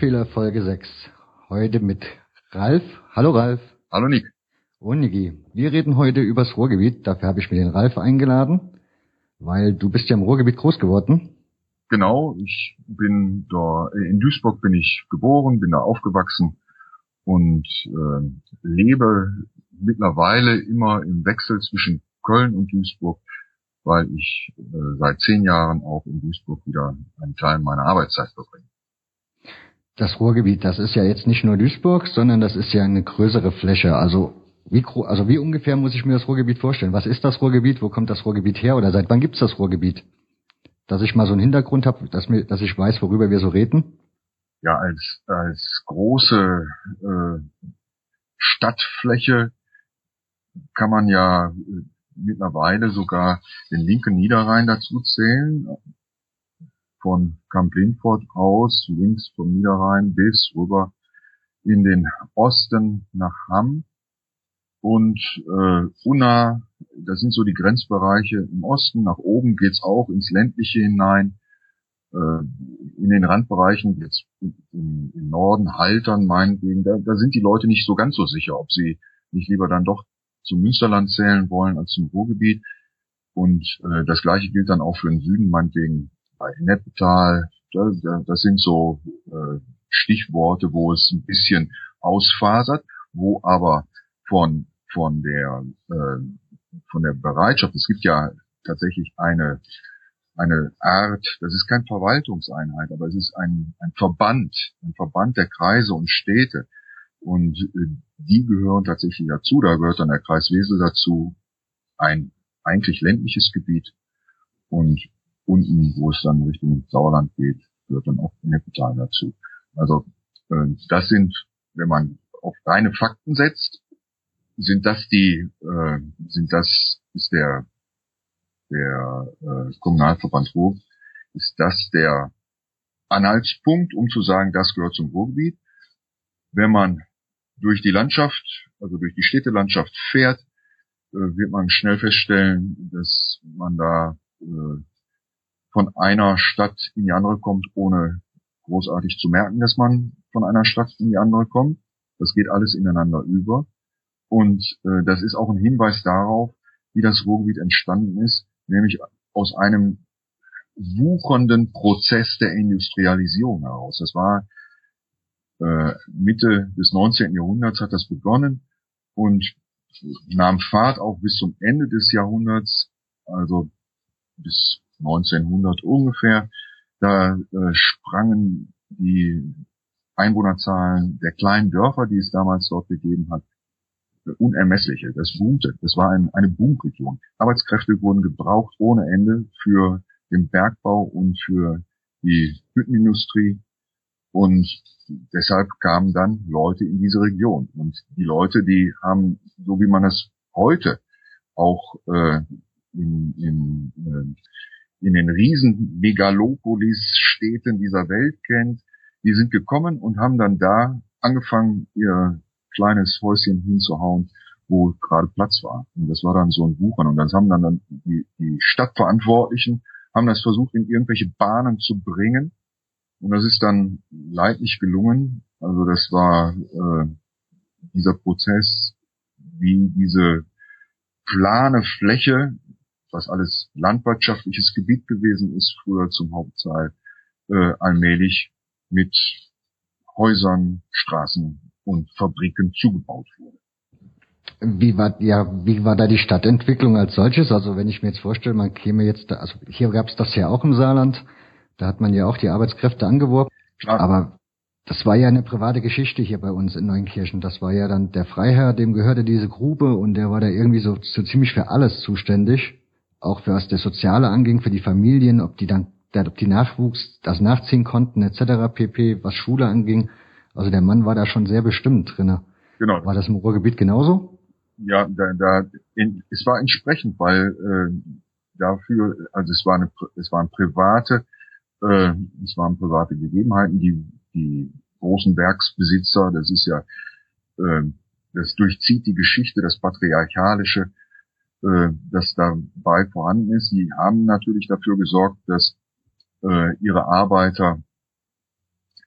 Hörfehler Folge 6. Heute mit Ralf. Hallo Ralf. Hallo Nick. Und Niki. Wir reden heute übers Ruhrgebiet. Dafür habe ich mir den Ralf eingeladen, weil du bist ja im Ruhrgebiet groß geworden. Genau, ich bin da, in Duisburg bin ich geboren, bin da aufgewachsen und äh, lebe mittlerweile immer im Wechsel zwischen Köln und Duisburg, weil ich äh, seit zehn Jahren auch in Duisburg wieder einen Teil meiner Arbeitszeit verbringe das Ruhrgebiet, das ist ja jetzt nicht nur Duisburg, sondern das ist ja eine größere Fläche. Also wie, also wie ungefähr muss ich mir das Ruhrgebiet vorstellen? Was ist das Ruhrgebiet? Wo kommt das Ruhrgebiet her? Oder seit wann gibt's das Ruhrgebiet? Dass ich mal so einen Hintergrund habe, dass, mir, dass ich weiß, worüber wir so reden? Ja, als, als große äh, Stadtfläche kann man ja äh, mittlerweile sogar den linken Niederrhein dazu zählen von Camp Lindford aus, links vom Niederrhein bis rüber in den Osten nach Hamm. Und äh, Unna, das sind so die Grenzbereiche im Osten, nach oben geht's auch ins ländliche hinein, äh, in den Randbereichen jetzt im, im Norden, Haltern meinetwegen, da, da sind die Leute nicht so ganz so sicher, ob sie nicht lieber dann doch zum Münsterland zählen wollen als zum Ruhrgebiet. Und äh, das gleiche gilt dann auch für den Süden, meinetwegen bei Nettetal. Das sind so äh, Stichworte, wo es ein bisschen ausfasert, wo aber von von der äh, von der Bereitschaft, es gibt ja tatsächlich eine eine Art, das ist kein Verwaltungseinheit, aber es ist ein, ein Verband, ein Verband der Kreise und Städte. Und äh, die gehören tatsächlich dazu. Da gehört dann der Kreis Wesel dazu, ein eigentlich ländliches Gebiet. Und unten, wo es dann Richtung Sauerland geht, gehört dann auch Neppetal dazu. Also äh, das sind, wenn man auf reine Fakten setzt, sind das die, äh, sind das, ist der, der äh, Kommunalverband Ruhr, ist das der Anhaltspunkt, um zu sagen, das gehört zum Ruhrgebiet. Wenn man durch die Landschaft, also durch die Städtelandschaft fährt, äh, wird man schnell feststellen, dass man da äh, von einer Stadt in die andere kommt, ohne großartig zu merken, dass man von einer Stadt in die andere kommt. Das geht alles ineinander über. Und äh, das ist auch ein Hinweis darauf, wie das Ruhrgebiet entstanden ist, nämlich aus einem wuchernden Prozess der Industrialisierung heraus. Das war äh, Mitte des 19. Jahrhunderts hat das begonnen und nahm Fahrt auch bis zum Ende des Jahrhunderts, also bis 1900 ungefähr. Da äh, sprangen die Einwohnerzahlen der kleinen Dörfer, die es damals dort gegeben hat, unermessliche. Das boomte. Das war ein, eine Boomregion. Arbeitskräfte wurden gebraucht ohne Ende für den Bergbau und für die Hüttenindustrie. Und deshalb kamen dann Leute in diese Region. Und die Leute, die haben, so wie man es heute auch äh, in, in äh, in den riesen Megalopolis-Städten dieser Welt kennt, die sind gekommen und haben dann da angefangen, ihr kleines Häuschen hinzuhauen, wo gerade Platz war. Und das war dann so ein Wuchern. Und das haben dann, dann die, die Stadtverantwortlichen haben das versucht, in irgendwelche Bahnen zu bringen. Und das ist dann leidlich gelungen. Also das war äh, dieser Prozess, wie diese plane Fläche was alles landwirtschaftliches Gebiet gewesen ist, früher zum Hauptteil, äh, allmählich mit Häusern, Straßen und Fabriken zugebaut wurde. Wie war, ja, wie war da die Stadtentwicklung als solches? Also wenn ich mir jetzt vorstelle, man käme jetzt da, also hier gab es das ja auch im Saarland, da hat man ja auch die Arbeitskräfte angeworben, Klar. aber das war ja eine private Geschichte hier bei uns in Neunkirchen. Das war ja dann der Freiherr, dem gehörte diese Grube und der war da irgendwie so, so ziemlich für alles zuständig auch für was der Soziale anging, für die Familien, ob die dann, ob die Nachwuchs das nachziehen konnten, etc. pp, was Schule anging. Also der Mann war da schon sehr bestimmt drinne. Genau. War das im Ruhrgebiet genauso? Ja, da, da in, es war entsprechend, weil äh, dafür, also es war eine, es waren private, äh, es waren private Gegebenheiten, die die großen Werksbesitzer, das ist ja, äh, das durchzieht die Geschichte, das patriarchalische, äh, das dabei vorhanden ist. Sie haben natürlich dafür gesorgt, dass äh, ihre Arbeiter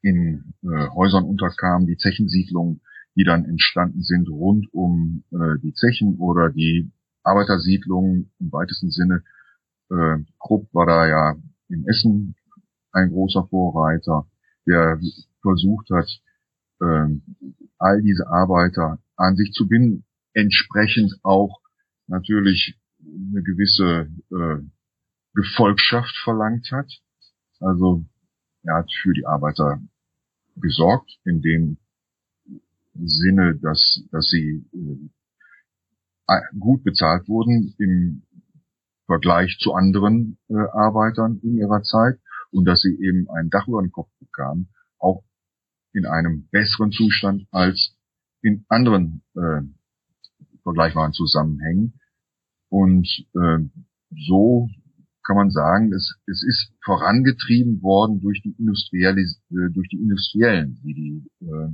in äh, Häusern unterkamen, die Zechensiedlungen, die dann entstanden sind rund um äh, die Zechen oder die Arbeitersiedlungen im weitesten Sinne. Äh, Krupp war da ja in Essen ein großer Vorreiter, der versucht hat, äh, all diese Arbeiter an sich zu binden, entsprechend auch natürlich eine gewisse äh, Gefolgschaft verlangt hat. Also er hat für die Arbeiter gesorgt, in dem Sinne, dass, dass sie äh, gut bezahlt wurden im Vergleich zu anderen äh, Arbeitern in ihrer Zeit und dass sie eben ein Dach über den Kopf bekamen, auch in einem besseren Zustand als in anderen äh, vergleichbaren Zusammenhängen. Und äh, so kann man sagen, es, es ist vorangetrieben worden durch die, Industrialis äh, durch die Industriellen, die die äh,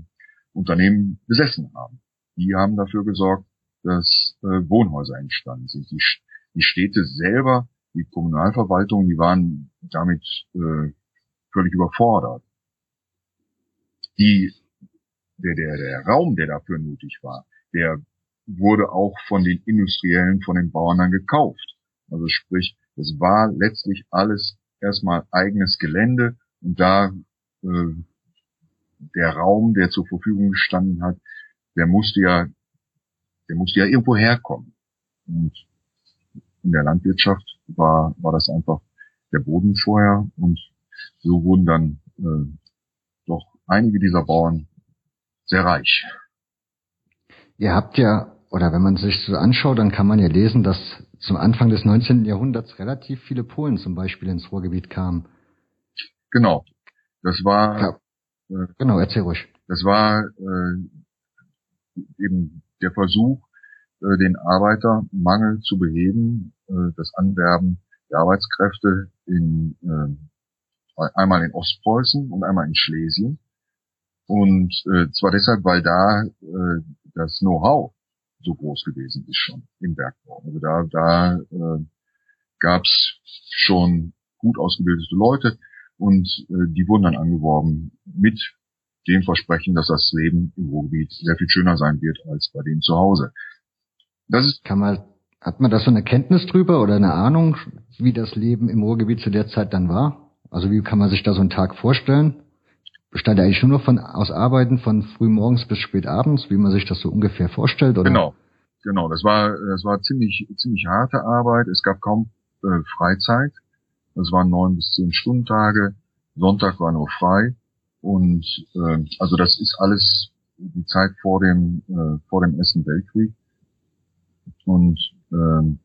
Unternehmen besessen haben. Die haben dafür gesorgt, dass äh, Wohnhäuser entstanden sind. Die, die Städte selber, die Kommunalverwaltung, die waren damit äh, völlig überfordert. Die, der, der, der Raum, der dafür nötig war, der wurde auch von den Industriellen, von den Bauern dann gekauft. Also sprich, es war letztlich alles erstmal eigenes Gelände und da äh, der Raum, der zur Verfügung gestanden hat, der musste ja, der musste ja irgendwo herkommen. Und in der Landwirtschaft war, war das einfach der Boden vorher und so wurden dann äh, doch einige dieser Bauern sehr reich. Ihr habt ja, oder wenn man sich so anschaut, dann kann man ja lesen, dass zum Anfang des 19. Jahrhunderts relativ viele Polen zum Beispiel ins Ruhrgebiet kamen. Genau. Das war. Ja. Äh, genau, erzähl ruhig. Das war äh, eben der Versuch, äh, den Arbeitermangel zu beheben, äh, das Anwerben der Arbeitskräfte in äh, einmal in Ostpreußen und einmal in Schlesien. Und äh, zwar deshalb, weil da äh, das Know-how so groß gewesen ist schon im Bergbau. Also da, da äh, gab es schon gut ausgebildete Leute und äh, die wurden dann angeworben mit dem Versprechen, dass das Leben im Ruhrgebiet sehr viel schöner sein wird als bei denen zu Hause. Das ist Kann man, hat man da so eine Kenntnis drüber oder eine Ahnung, wie das Leben im Ruhrgebiet zu der Zeit dann war? Also wie kann man sich da so einen Tag vorstellen? Bestand eigentlich nur noch von aus Arbeiten von frühmorgens bis spät abends, wie man sich das so ungefähr vorstellt, oder? Genau, genau. Das war das war ziemlich ziemlich harte Arbeit. Es gab kaum äh, Freizeit. Das waren neun bis zehn Stundentage. Sonntag war nur frei und äh, also das ist alles die Zeit vor dem äh, vor dem Ersten Weltkrieg und äh,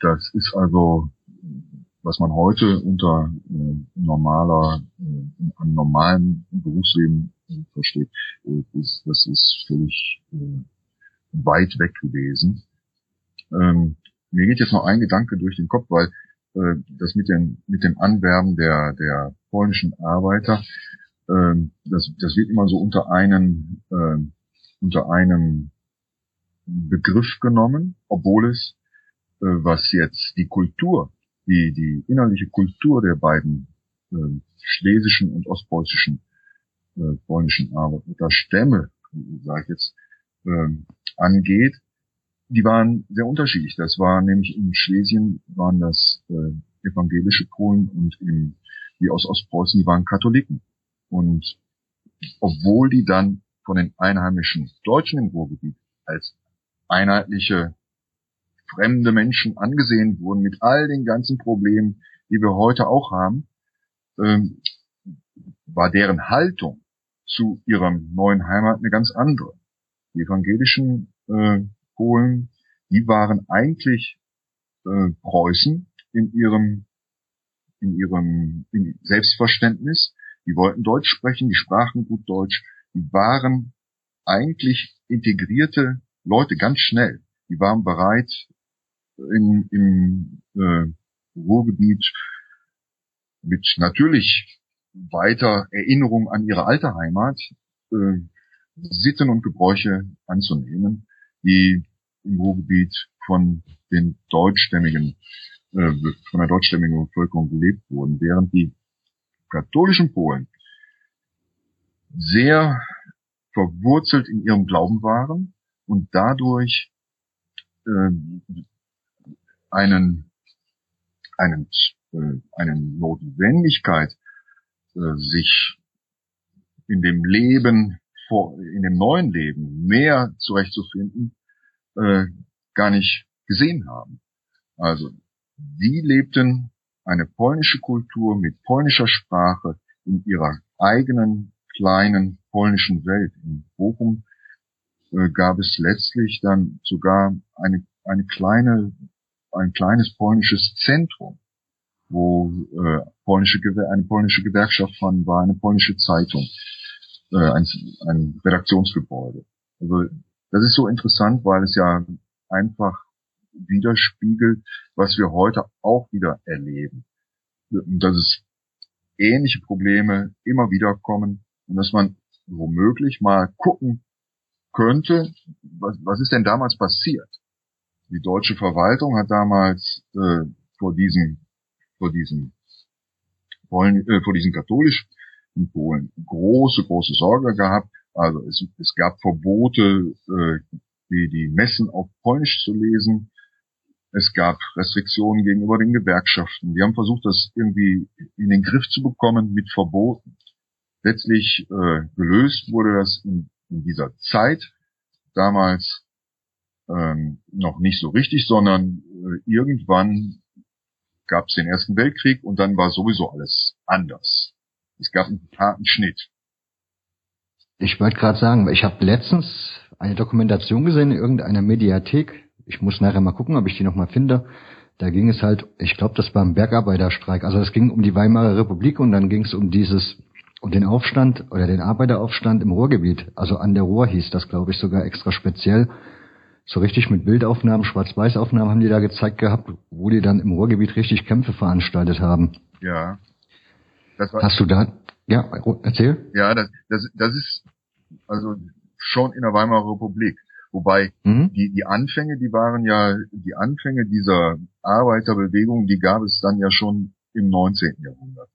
das ist also was man heute unter äh, normaler, äh, einem normalen Berufsleben äh, versteht, äh, ist, das ist völlig äh, weit weg gewesen. Ähm, mir geht jetzt noch ein Gedanke durch den Kopf, weil äh, das mit, den, mit dem Anwerben der, der polnischen Arbeiter, äh, das, das wird immer so unter einen, äh, unter einem Begriff genommen, obwohl es, äh, was jetzt die Kultur die, die innerliche Kultur der beiden äh, schlesischen und ostpreußischen äh, polnischen Arbeiterstämme, sage ich jetzt, äh, angeht, die waren sehr unterschiedlich. Das war nämlich in Schlesien waren das äh, evangelische Polen und in, die aus Ostpreußen, die waren Katholiken. Und obwohl die dann von den einheimischen Deutschen im Ruhrgebiet als einheitliche fremde Menschen angesehen wurden mit all den ganzen Problemen, die wir heute auch haben, ähm, war deren Haltung zu ihrem neuen Heimat eine ganz andere. Die evangelischen äh, Polen, die waren eigentlich äh, Preußen in ihrem in ihrem in Selbstverständnis. Die wollten Deutsch sprechen, die sprachen gut Deutsch, die waren eigentlich integrierte Leute ganz schnell. Die waren bereit, in, im äh, Ruhrgebiet mit natürlich weiter Erinnerung an ihre alte Heimat äh, Sitten und Gebräuche anzunehmen, die im Ruhrgebiet von den deutschstämmigen, äh, von der deutschstämmigen Bevölkerung gelebt wurden, während die katholischen Polen sehr verwurzelt in ihrem Glauben waren und dadurch äh, einen, einen, äh, eine Notwendigkeit, äh, sich in dem Leben, vor, in dem neuen Leben mehr zurechtzufinden, äh, gar nicht gesehen haben. Also, die lebten eine polnische Kultur mit polnischer Sprache in ihrer eigenen kleinen polnischen Welt. In Bochum äh, gab es letztlich dann sogar eine, eine kleine, ein kleines polnisches Zentrum, wo äh, polnische, eine polnische Gewerkschaft von war, eine polnische Zeitung, äh, ein, ein Redaktionsgebäude. Also das ist so interessant, weil es ja einfach widerspiegelt, was wir heute auch wieder erleben. Dass es ähnliche Probleme immer wieder kommen und dass man womöglich mal gucken könnte, was, was ist denn damals passiert? Die deutsche Verwaltung hat damals äh, vor diesem vor diesem Polen, äh, vor diesem katholisch in Polen große große Sorge gehabt. Also es, es gab Verbote, äh, die die Messen auf Polnisch zu lesen. Es gab Restriktionen gegenüber den Gewerkschaften. Die haben versucht, das irgendwie in den Griff zu bekommen mit Verboten. Letztlich äh, gelöst wurde das in, in dieser Zeit damals ähm, noch nicht so richtig, sondern äh, irgendwann gab es den Ersten Weltkrieg und dann war sowieso alles anders. Es gab einen harten Schnitt. Ich wollte gerade sagen, ich habe letztens eine Dokumentation gesehen in irgendeiner Mediathek ich muss nachher mal gucken, ob ich die nochmal finde. Da ging es halt, ich glaube, das war ein Bergarbeiterstreik. Also es ging um die Weimarer Republik und dann ging es um dieses, um den Aufstand oder den Arbeiteraufstand im Ruhrgebiet. Also an der Ruhr hieß das, glaube ich, sogar extra speziell. So richtig mit Bildaufnahmen, Schwarz-Weiß-Aufnahmen haben die da gezeigt gehabt, wo die dann im Ruhrgebiit richtig Kämpfe veranstaltet haben. Ja. Hast du da, ja, erzähl. Ja, das, das, das ist also schon in der Weimarer Republik. Wobei mhm. die, die Anfänge, die waren ja, die Anfänge dieser Arbeiterbewegung, die gab es dann ja schon im 19. Jahrhundert.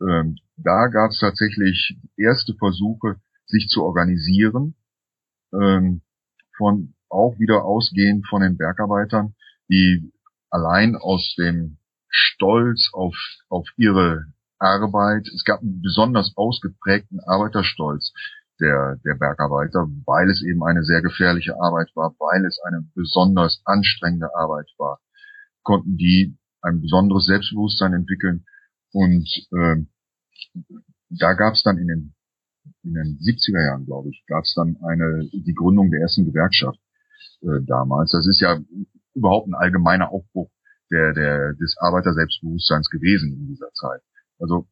Ähm, da gab es tatsächlich erste Versuche, sich zu organisieren, ähm, von auch wieder ausgehend von den Bergarbeitern, die allein aus dem Stolz auf, auf ihre Arbeit, es gab einen besonders ausgeprägten Arbeiterstolz, der, der Bergarbeiter, weil es eben eine sehr gefährliche Arbeit war, weil es eine besonders anstrengende Arbeit war, konnten die ein besonderes Selbstbewusstsein entwickeln. Und äh, da gab es dann in den, in den 70er Jahren, glaube ich, gab es dann eine die Gründung der ersten Gewerkschaft äh, damals. Das ist ja überhaupt ein allgemeiner Aufbruch der, der, des Arbeiterselbstbewusstseins gewesen in dieser Zeit. Also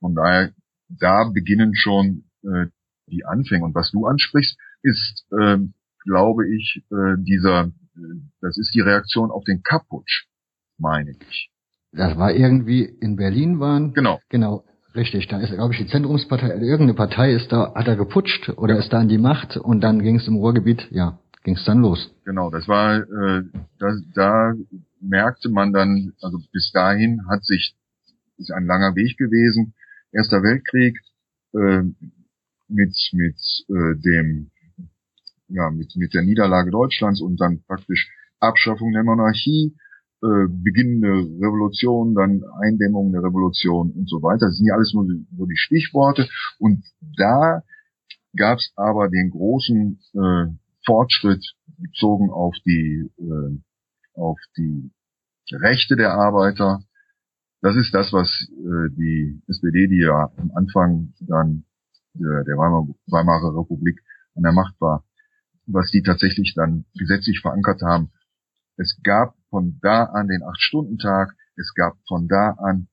von daher, da beginnen schon äh, die Anfänge. Und was du ansprichst, ist, äh, glaube ich, äh, dieser, äh, das ist die Reaktion auf den Kaputsch, meine ich. Das war irgendwie in Berlin waren. Genau. Genau. Richtig, da ist, glaube ich, die Zentrumspartei, irgendeine Partei ist da, hat er geputscht oder ist da an die Macht und dann ging es im Ruhrgebiet, ja, ging es dann los. Genau, das war, äh, das, da merkte man dann, also bis dahin hat sich, ist ein langer Weg gewesen, Erster Weltkrieg, äh, mit mit äh, dem ja mit mit der Niederlage Deutschlands und dann praktisch Abschaffung der Monarchie, äh, beginnende Revolution, dann Eindämmung der Revolution und so weiter. Das sind ja alles nur, nur die Stichworte. Und da gab es aber den großen äh, Fortschritt bezogen auf die äh, auf die Rechte der Arbeiter. Das ist das, was äh, die SPD, die ja am Anfang dann der, der Weimarer Republik an der Macht war, was die tatsächlich dann gesetzlich verankert haben. Es gab von da an den Acht-Stunden-Tag, es gab von da an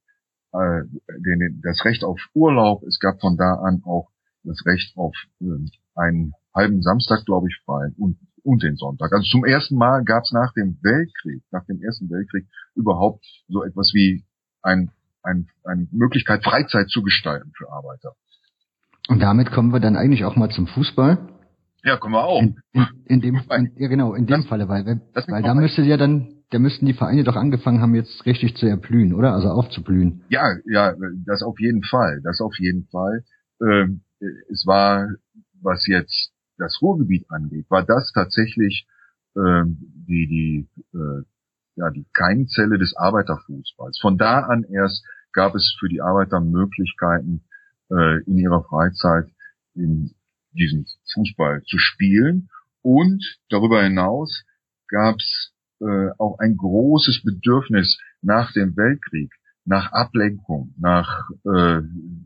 äh, den, das Recht auf Urlaub, es gab von da an auch das Recht auf äh, einen halben Samstag, glaube ich, frei und, und den Sonntag. Also zum ersten Mal gab es nach dem Weltkrieg, nach dem Ersten Weltkrieg überhaupt so etwas wie ein, ein, eine Möglichkeit, Freizeit zu gestalten für Arbeiter. Und damit kommen wir dann eigentlich auch mal zum Fußball. Ja, kommen wir auch. In, in, in dem, in, ja genau, in dem das, Falle, weil, weil da müsste ja dann, da müssten die Vereine doch angefangen haben, jetzt richtig zu erblühen, oder? Also aufzublühen. Ja, ja, das auf jeden Fall, das auf jeden Fall. Ähm, es war, was jetzt das Ruhrgebiet angeht, war das tatsächlich äh, die, die, äh, ja, die Keimzelle des Arbeiterfußballs. Von da an erst gab es für die Arbeiter Möglichkeiten, äh, in ihrer Freizeit in diesem Fußball zu spielen. Und darüber hinaus gab es äh, auch ein großes Bedürfnis nach dem Weltkrieg, nach Ablenkung, nach äh,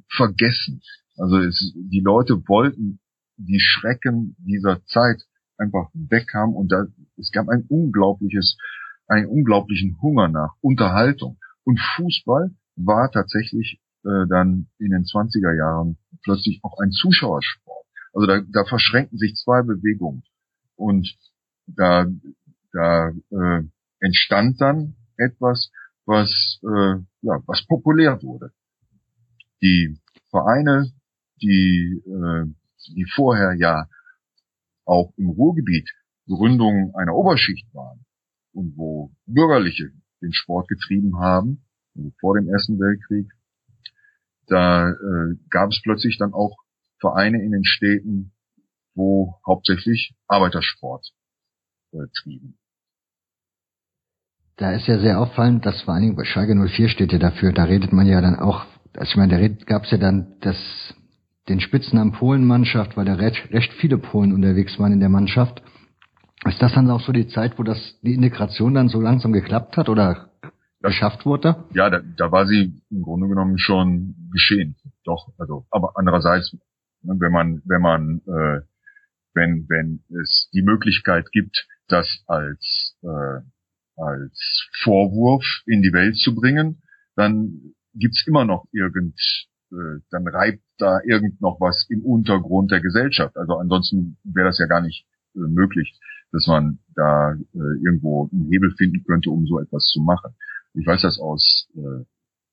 Vergessen. Also es, die Leute wollten die Schrecken dieser Zeit einfach weg und da, es gab ein unglaubliches, einen unglaublichen Hunger nach Unterhaltung. Und Fußball war tatsächlich äh, dann in den 20er Jahren plötzlich auch ein Zuschauersport. Also da, da verschränken sich zwei Bewegungen. Und da, da äh, entstand dann etwas, was, äh, ja, was populär wurde. Die Vereine, die, äh, die vorher ja auch im Ruhrgebiet Gründungen einer Oberschicht waren und wo Bürgerliche den Sport getrieben haben, also vor dem Ersten Weltkrieg, da äh, gab es plötzlich dann auch Vereine in den Städten, wo hauptsächlich Arbeitersport äh, trieben. Da ist ja sehr auffallend, dass vor allen Dingen bei Schalke 04 steht ja dafür, da redet man ja dann auch, also ich meine, da gab es ja dann das, den Spitznamen Polenmannschaft, weil da recht, recht viele Polen unterwegs waren in der Mannschaft. Ist das dann auch so die Zeit, wo das die Integration dann so langsam geklappt hat oder das, geschafft wurde? Ja, da, da war sie im Grunde genommen schon geschehen. Doch, also, aber andererseits, ne, wenn man, wenn man, äh, wenn, wenn es die Möglichkeit gibt, das als, äh, als Vorwurf in die Welt zu bringen, dann gibt's immer noch irgend, äh, dann reibt da irgend noch was im Untergrund der Gesellschaft. Also ansonsten wäre das ja gar nicht äh, möglich, dass man da äh, irgendwo einen Hebel finden könnte, um so etwas zu machen. Ich weiß das aus,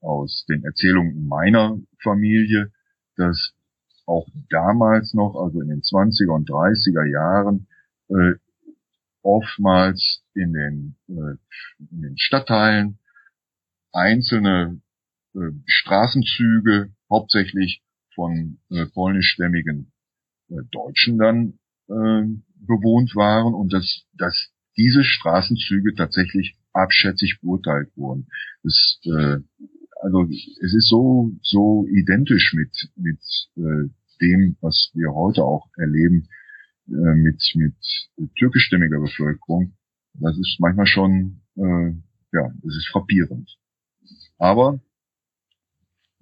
aus den Erzählungen meiner Familie, dass auch damals noch, also in den 20er und 30er Jahren, oftmals in den, in den Stadtteilen einzelne Straßenzüge hauptsächlich von äh, polnischstämmigen äh, Deutschen dann äh, bewohnt waren und dass, dass diese Straßenzüge tatsächlich abschätzig beurteilt wurden. Das, äh, also es ist so so identisch mit mit äh, dem, was wir heute auch erleben äh, mit mit türkischstämmiger Bevölkerung. Das ist manchmal schon äh, ja, es ist frappierend. Aber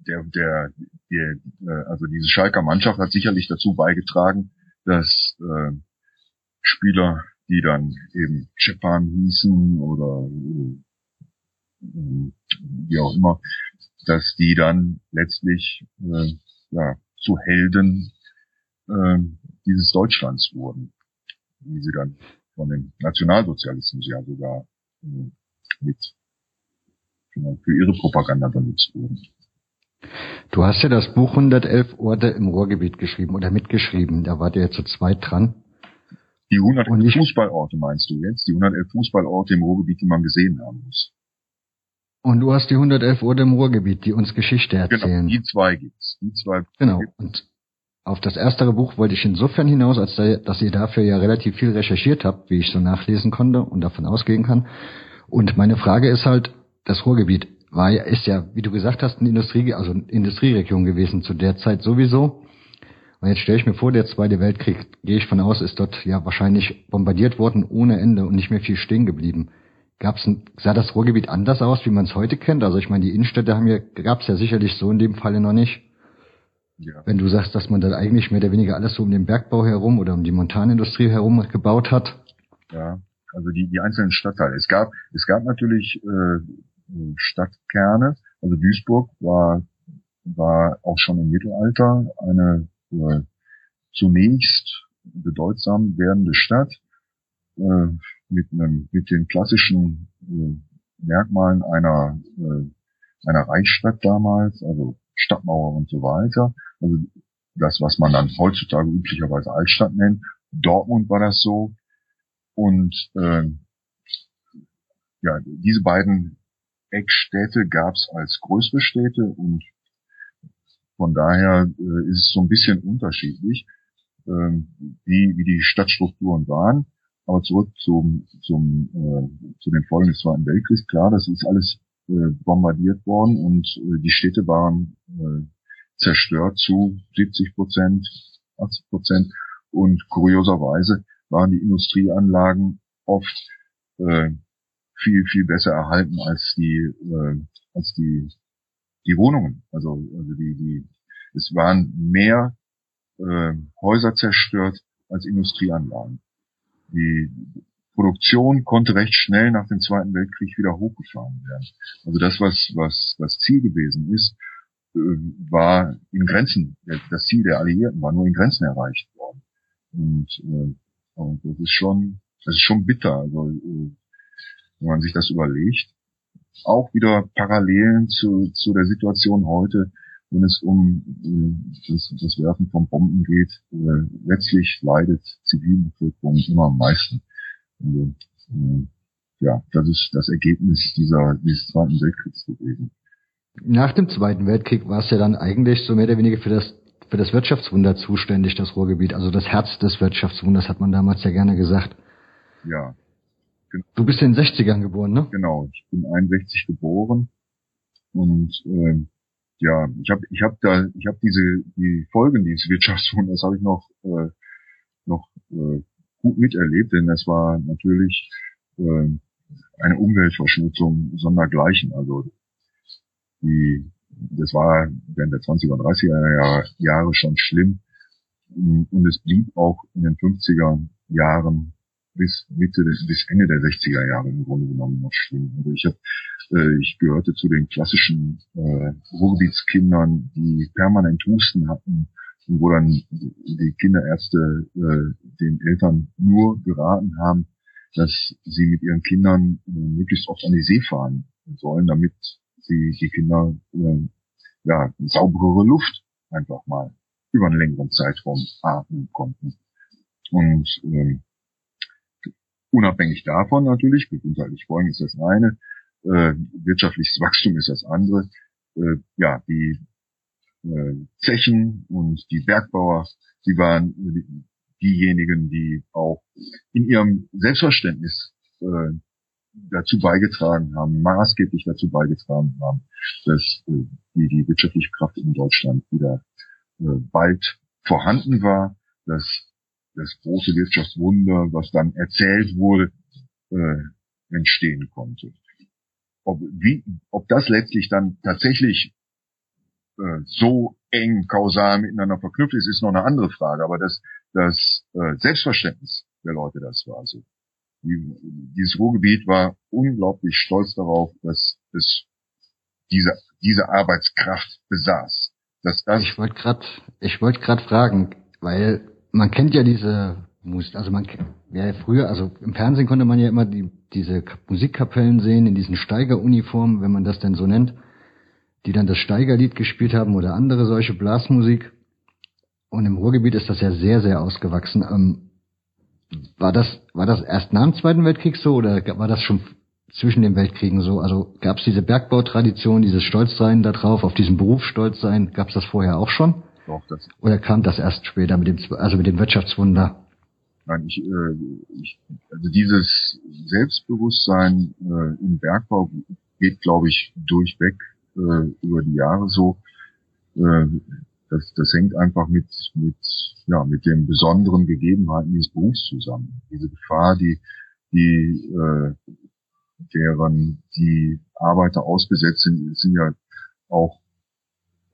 der der, der äh, also diese Schalker Mannschaft hat sicherlich dazu beigetragen, dass äh, Spieler die dann eben Japan hießen oder äh, wie auch immer, dass die dann letztlich äh, ja, zu Helden äh, dieses Deutschlands wurden, wie sie dann von den Nationalsozialisten ja sogar äh, mit für ihre Propaganda benutzt wurden. Du hast ja das Buch 111 Orte im Ruhrgebiet geschrieben oder mitgeschrieben. Da wart ihr ja zu zweit dran. Die 111 Fußballorte meinst du jetzt? Die 111 Fußballorte im Ruhrgebiet, die man gesehen haben muss. Und du hast die 111 Orte im Ruhrgebiet, die uns Geschichte genau, erzählen. Genau, die zwei gibt's. Die zwei. Genau. Gibt's. Und auf das erstere Buch wollte ich insofern hinaus, als da, dass ihr dafür ja relativ viel recherchiert habt, wie ich so nachlesen konnte und davon ausgehen kann. Und meine Frage ist halt, das Ruhrgebiet war ja, ist ja, wie du gesagt hast, eine Industrie, also eine Industrieregion gewesen zu der Zeit sowieso. Und jetzt stelle ich mir vor, der Zweite Weltkrieg, gehe ich von aus, ist dort ja wahrscheinlich bombardiert worden ohne Ende und nicht mehr viel stehen geblieben. Gab's ein, sah das Ruhrgebiet anders aus, wie man es heute kennt? Also ich meine, die Innenstädte haben ja, gab's ja sicherlich so in dem Falle noch nicht. Ja. Wenn du sagst, dass man da eigentlich mehr oder weniger alles so um den Bergbau herum oder um die Montanindustrie herum gebaut hat. Ja, also die, die einzelnen Stadtteile. Es gab, es gab natürlich äh, Stadtkerne. Also Duisburg war, war auch schon im Mittelalter eine äh, zunächst bedeutsam werdende Stadt äh, mit, einem, mit den klassischen äh, Merkmalen einer, äh, einer Reichsstadt damals, also Stadtmauer und so weiter. Also das, was man dann heutzutage üblicherweise Altstadt nennt. Dortmund war das so. Und äh, ja, diese beiden Eckstädte gab es als größere Städte und von daher äh, ist es so ein bisschen unterschiedlich, äh, wie, wie die Stadtstrukturen waren. Aber zurück zum, zum, äh, zu den Folgen des Zweiten Weltkriegs. Klar, das ist alles äh, bombardiert worden und äh, die Städte waren äh, zerstört zu 70 Prozent, 80 Prozent. Und kurioserweise waren die Industrieanlagen oft äh, viel, viel besser erhalten als die, äh, als die, die Wohnungen. Also, also die, die, es waren mehr äh, Häuser zerstört als Industrieanlagen. Die Produktion konnte recht schnell nach dem Zweiten Weltkrieg wieder hochgefahren werden. Also das, was, was das Ziel gewesen ist, äh, war in Grenzen, das Ziel der Alliierten war nur in Grenzen erreicht worden. Und, äh, und das ist schon, das ist schon bitter. Also äh, wenn man sich das überlegt. Auch wieder Parallelen zu, zu der Situation heute, wenn es um äh, das, das Werfen von Bomben geht. Äh, letztlich leidet Zivilbevölkerung immer am meisten. Also, äh, ja, das ist das Ergebnis dieser, dieses Zweiten Weltkriegs gewesen. Nach dem Zweiten Weltkrieg war es ja dann eigentlich so mehr oder weniger für das für das Wirtschaftswunder zuständig, das Ruhrgebiet. Also das Herz des Wirtschaftswunders hat man damals ja gerne gesagt. Ja. Du bist in den 60ern geboren, ne? Genau, ich bin 61 geboren und äh, ja, ich habe ich hab da ich habe diese die Folgen dieses Wirtschaftswunders habe ich noch äh, noch äh, gut miterlebt, denn das war natürlich äh, eine Umweltverschmutzung sondergleichen. Also die das war während der 20er und 30er Jahre schon schlimm und es blieb auch in den 50er Jahren bis Mitte des, bis Ende der 60er Jahre im Grunde genommen noch schlimm. Also ich hab, äh, ich gehörte zu den klassischen äh, Ruhrgebietskindern, die permanent Husten hatten und wo dann die Kinderärzte äh, den Eltern nur geraten haben, dass sie mit ihren Kindern äh, möglichst oft an die See fahren sollen, damit sie die Kinder äh, ja sauberere Luft einfach mal über einen längeren Zeitraum atmen konnten. Und äh, Unabhängig davon natürlich, gesundheitlich Folgen ist das eine, äh, wirtschaftliches Wachstum ist das andere. Äh, ja, die äh, Zechen und die Bergbauer, sie waren diejenigen, die auch in ihrem Selbstverständnis äh, dazu beigetragen haben, maßgeblich dazu beigetragen haben, dass äh, die, die wirtschaftliche Kraft in Deutschland wieder äh, bald vorhanden war, dass das große Wirtschaftswunder, was dann erzählt wurde, äh, entstehen konnte. Ob, wie, ob das letztlich dann tatsächlich äh, so eng kausal miteinander verknüpft ist, ist noch eine andere Frage. Aber das, das äh, Selbstverständnis der Leute, das war so. Die, dieses Ruhrgebiet war unglaublich stolz darauf, dass es diese, diese Arbeitskraft besaß. Dass das ich wollte gerade, ich wollte gerade fragen, weil man kennt ja diese Musik, also man ja früher, also im Fernsehen konnte man ja immer die, diese Musikkapellen sehen in diesen Steigeruniformen, wenn man das denn so nennt, die dann das Steigerlied gespielt haben oder andere solche Blasmusik. Und im Ruhrgebiet ist das ja sehr, sehr ausgewachsen. Ähm, war das, war das erst nach dem Zweiten Weltkrieg so oder war das schon zwischen den Weltkriegen so? Also gab es diese Bergbautradition, dieses Stolzsein da drauf, auf diesen Beruf stolz sein, gab es das vorher auch schon? Das. Oder kam das erst später mit dem, also mit dem Wirtschaftswunder? Nein, ich, äh, ich also dieses Selbstbewusstsein äh, im Bergbau geht, glaube ich, durchweg äh, über die Jahre so. Äh, das, das hängt einfach mit, mit, ja, mit den besonderen Gegebenheiten dieses Berufs zusammen. Diese Gefahr, die, die, äh, deren die Arbeiter ausgesetzt sind, sind ja auch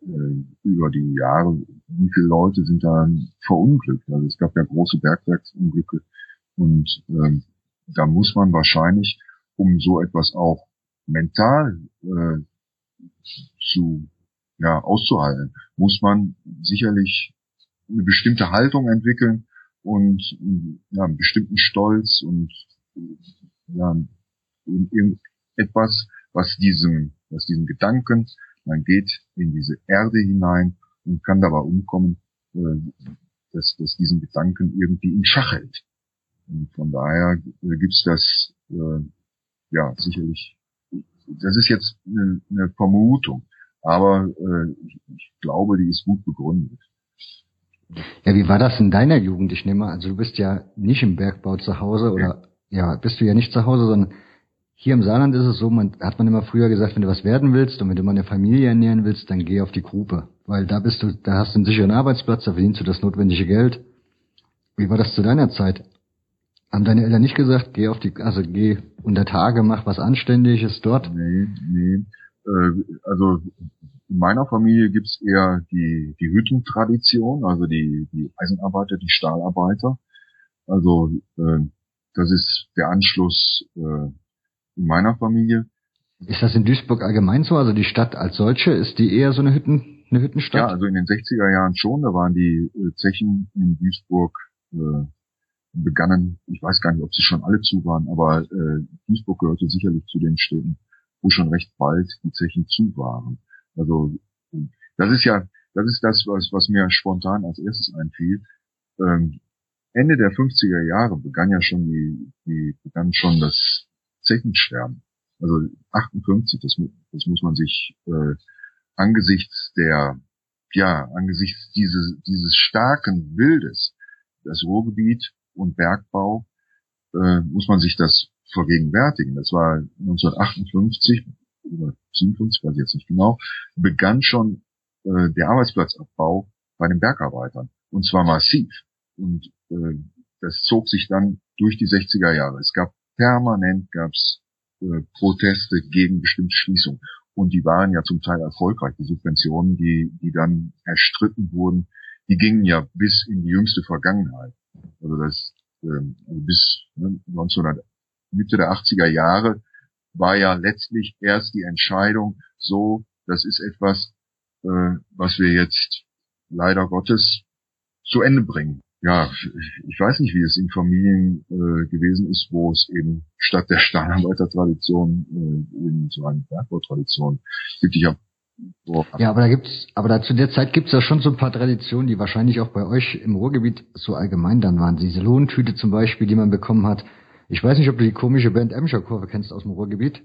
über die Jahre, wie viele Leute sind da verunglückt. Also es gab ja große Bergwerksunglücke und ähm, da muss man wahrscheinlich, um so etwas auch mental äh, zu ja, auszuhalten, muss man sicherlich eine bestimmte Haltung entwickeln und ja, einen bestimmten Stolz und ja, etwas, was diesem, was diesem Gedanken man geht in diese Erde hinein und kann dabei umkommen, äh, dass, dass diesen Gedanken irgendwie in Schach hält. Und von daher äh, gibt's das äh, ja sicherlich. Das ist jetzt eine, eine Vermutung, Aber äh, ich, ich glaube, die ist gut begründet. Ja, wie war das in deiner Jugend? Ich nehme, also du bist ja nicht im Bergbau zu Hause oder ja, bist du ja nicht zu Hause, sondern hier im Saarland ist es so, man hat man immer früher gesagt, wenn du was werden willst und wenn du mal eine Familie ernähren willst, dann geh auf die Gruppe, weil da bist du, da hast du einen sicheren Arbeitsplatz, da verdienst du das notwendige Geld. Wie war das zu deiner Zeit? Haben deine Eltern nicht gesagt, geh auf die, also geh unter Tage, mach was Anständiges dort? Nee, nee. Äh, also in meiner Familie gibt's eher die, die Hüttentradition, also die, die Eisenarbeiter, die Stahlarbeiter. Also äh, das ist der Anschluss äh, in meiner Familie. Ist das in Duisburg allgemein so? Also die Stadt als solche, ist die eher so eine Hütten, eine Hüttenstadt? Ja, also in den 60er Jahren schon, da waren die äh, Zechen in Duisburg äh, begannen, ich weiß gar nicht, ob sie schon alle zu waren, aber äh, Duisburg gehörte sicherlich zu den Städten, wo schon recht bald die Zechen zu waren. Also das ist ja, das ist das, was, was mir spontan als erstes einfiel. Ähm, Ende der 50er Jahre begann ja schon die, die begann schon das Zechensterben. Also 58, das, das muss man sich äh, angesichts der, ja, angesichts dieses, dieses starken Bildes, das Ruhrgebiet und Bergbau, äh, muss man sich das vergegenwärtigen. Das war 1958 oder 57, weiß ich jetzt nicht genau, begann schon äh, der Arbeitsplatzabbau bei den Bergarbeitern. Und zwar massiv. Und äh, das zog sich dann durch die 60er Jahre. Es gab permanent gab's äh, Proteste gegen bestimmte Schließungen. Und die waren ja zum Teil erfolgreich. Die Subventionen, die, die dann erstritten wurden, die gingen ja bis in die jüngste Vergangenheit. Also das ähm, also bis ne, 1900, Mitte der 80er Jahre war ja letztlich erst die Entscheidung so, das ist etwas, äh, was wir jetzt leider Gottes zu Ende bringen ja, ich weiß nicht, wie es in Familien äh, gewesen ist, wo es eben statt der Stahlarbeitertradition äh, eben so eine Bergbautradition gibt. Ich hab, ja, aber da gibt's, aber da zu der Zeit gibt's ja schon so ein paar Traditionen, die wahrscheinlich auch bei euch im Ruhrgebiet so allgemein dann waren. Diese Lohntüte zum Beispiel, die man bekommen hat. Ich weiß nicht, ob du die komische Band Emscher Kurve kennst aus dem Ruhrgebiet.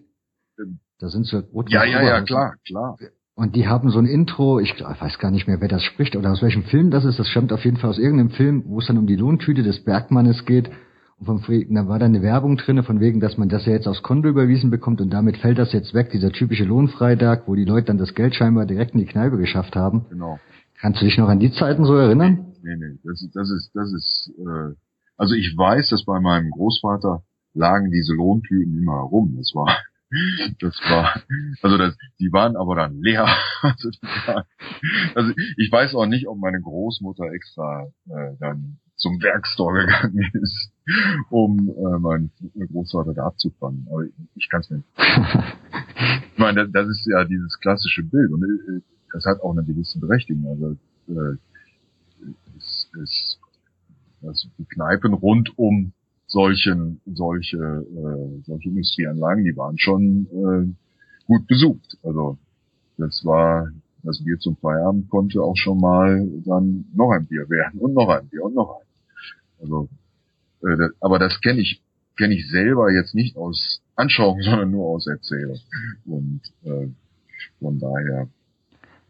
Ähm, da sind so Ja, ja, ja, klar, klar. Und die haben so ein Intro, ich weiß gar nicht mehr, wer das spricht oder aus welchem Film das ist. Das stammt auf jeden Fall aus irgendeinem Film, wo es dann um die Lohntüte des Bergmannes geht. Und vom Frieden, da war dann eine Werbung drinne von wegen, dass man das ja jetzt aufs Konto überwiesen bekommt und damit fällt das jetzt weg, dieser typische Lohnfreitag, wo die Leute dann das Geld scheinbar direkt in die Kneipe geschafft haben. Genau. Kannst du dich noch an die Zeiten so erinnern? Nee, nee, das ist, das ist, das ist, äh, also ich weiß, dass bei meinem Großvater lagen diese Lohntüten immer herum. Das war, das war, also das, die waren aber dann leer. Also, waren, also ich weiß auch nicht, ob meine Großmutter extra äh, dann zum Werkstore gegangen ist, um äh, meinen Großvater da abzufangen. Aber ich, ich kann es nicht. ich meine, das, das ist ja dieses klassische Bild und äh, das hat auch eine gewisse Berechtigung. Also äh, es, es, also die Kneipen rund um solchen, solche, äh, solche Industrieanlagen, die waren schon äh, gut besucht. Also das war, das Bier zum Feierabend konnte auch schon mal dann noch ein Bier werden und noch ein Bier und noch ein. Also, äh, das, aber das kenne ich kenne ich selber jetzt nicht aus Anschauung, sondern nur aus Erzählung. Und äh, von daher.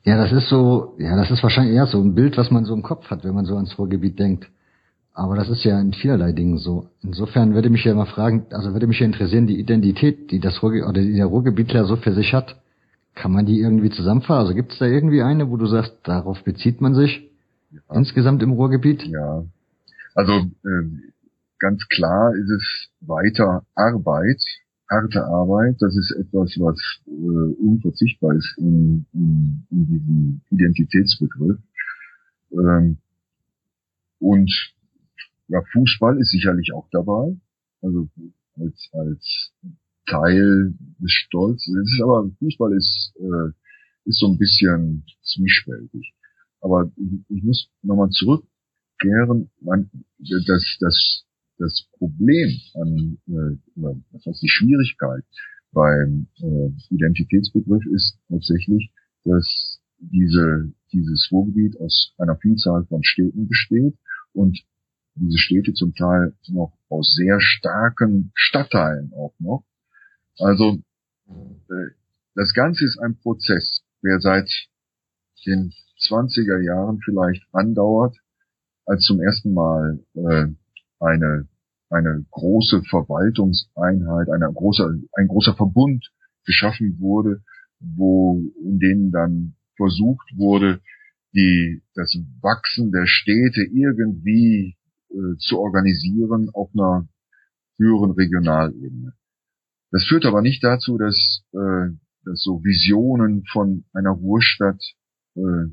Ja, das ist so, ja, das ist wahrscheinlich eher so ein Bild, was man so im Kopf hat, wenn man so ans Ruhrgebiet denkt. Aber das ist ja in vielerlei Dingen so. Insofern würde mich ja mal fragen, also würde mich ja interessieren, die Identität, die das Ruhrge oder die der Ruhrgebietler so für sich hat, kann man die irgendwie zusammenfassen? Also gibt es da irgendwie eine, wo du sagst, darauf bezieht man sich ja. insgesamt im Ruhrgebiet? Ja, also äh, ganz klar ist es weiter Arbeit, harte Arbeit. Das ist etwas, was äh, unverzichtbar ist in, in, in diesem Identitätsbegriff. Ähm, und ja, Fußball ist sicherlich auch dabei. Also als, als Teil des Stolzes. Es ist aber Fußball ist, äh, ist so ein bisschen zwiespältig. Aber ich, ich muss nochmal zurückkehren. Man, das, das, das Problem an, äh, das heißt die Schwierigkeit beim äh, Identitätsbegriff ist tatsächlich, dass diese, dieses Ruhrgebiet aus einer Vielzahl von Städten besteht und diese Städte zum Teil noch aus sehr starken Stadtteilen auch noch. Also äh, das Ganze ist ein Prozess der seit den 20er Jahren vielleicht andauert, als zum ersten Mal äh, eine eine große Verwaltungseinheit, eine große, ein großer Verbund geschaffen wurde, wo in denen dann versucht wurde, die, das Wachsen der Städte irgendwie äh, zu organisieren auf einer höheren Regionalebene. Das führt aber nicht dazu, dass, äh, dass so Visionen von einer Ruhrstadt äh,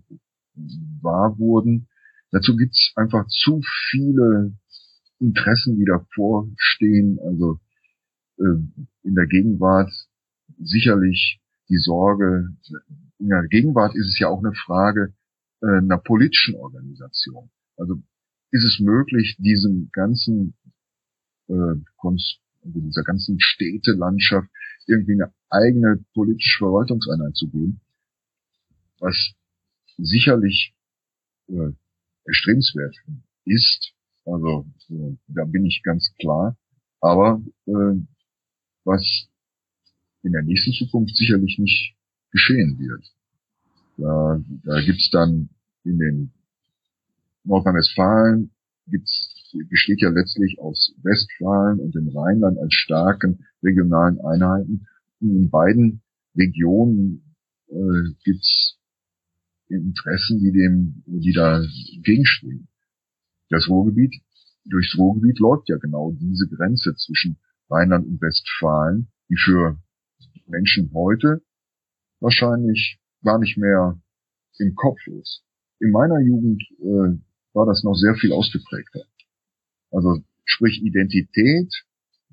wahr wurden. Dazu gibt's einfach zu viele Interessen, die davor stehen. Also äh, in der Gegenwart sicherlich die Sorge, in der Gegenwart ist es ja auch eine Frage äh, einer politischen Organisation. Also ist es möglich, diesem ganzen äh, Kunst, dieser ganzen Städtelandschaft irgendwie eine eigene politische Verwaltungseinheit zu geben, was sicherlich äh, erstrebenswert ist, also äh, da bin ich ganz klar. Aber äh, was in der nächsten Zukunft sicherlich nicht geschehen wird. Da, da gibt's dann in den Nordrhein-Westfalen gibt's besteht ja letztlich aus Westfalen und dem Rheinland als starken regionalen Einheiten. Und in beiden Regionen äh, gibt's Interessen, die dem, die da gegenstehen. Das Ruhrgebiet, durchs Ruhrgebiet läuft ja genau diese Grenze zwischen Rheinland und Westfalen, die für Menschen heute wahrscheinlich gar nicht mehr im Kopf ist. In meiner Jugend äh, war das noch sehr viel ausgeprägter. Also sprich Identität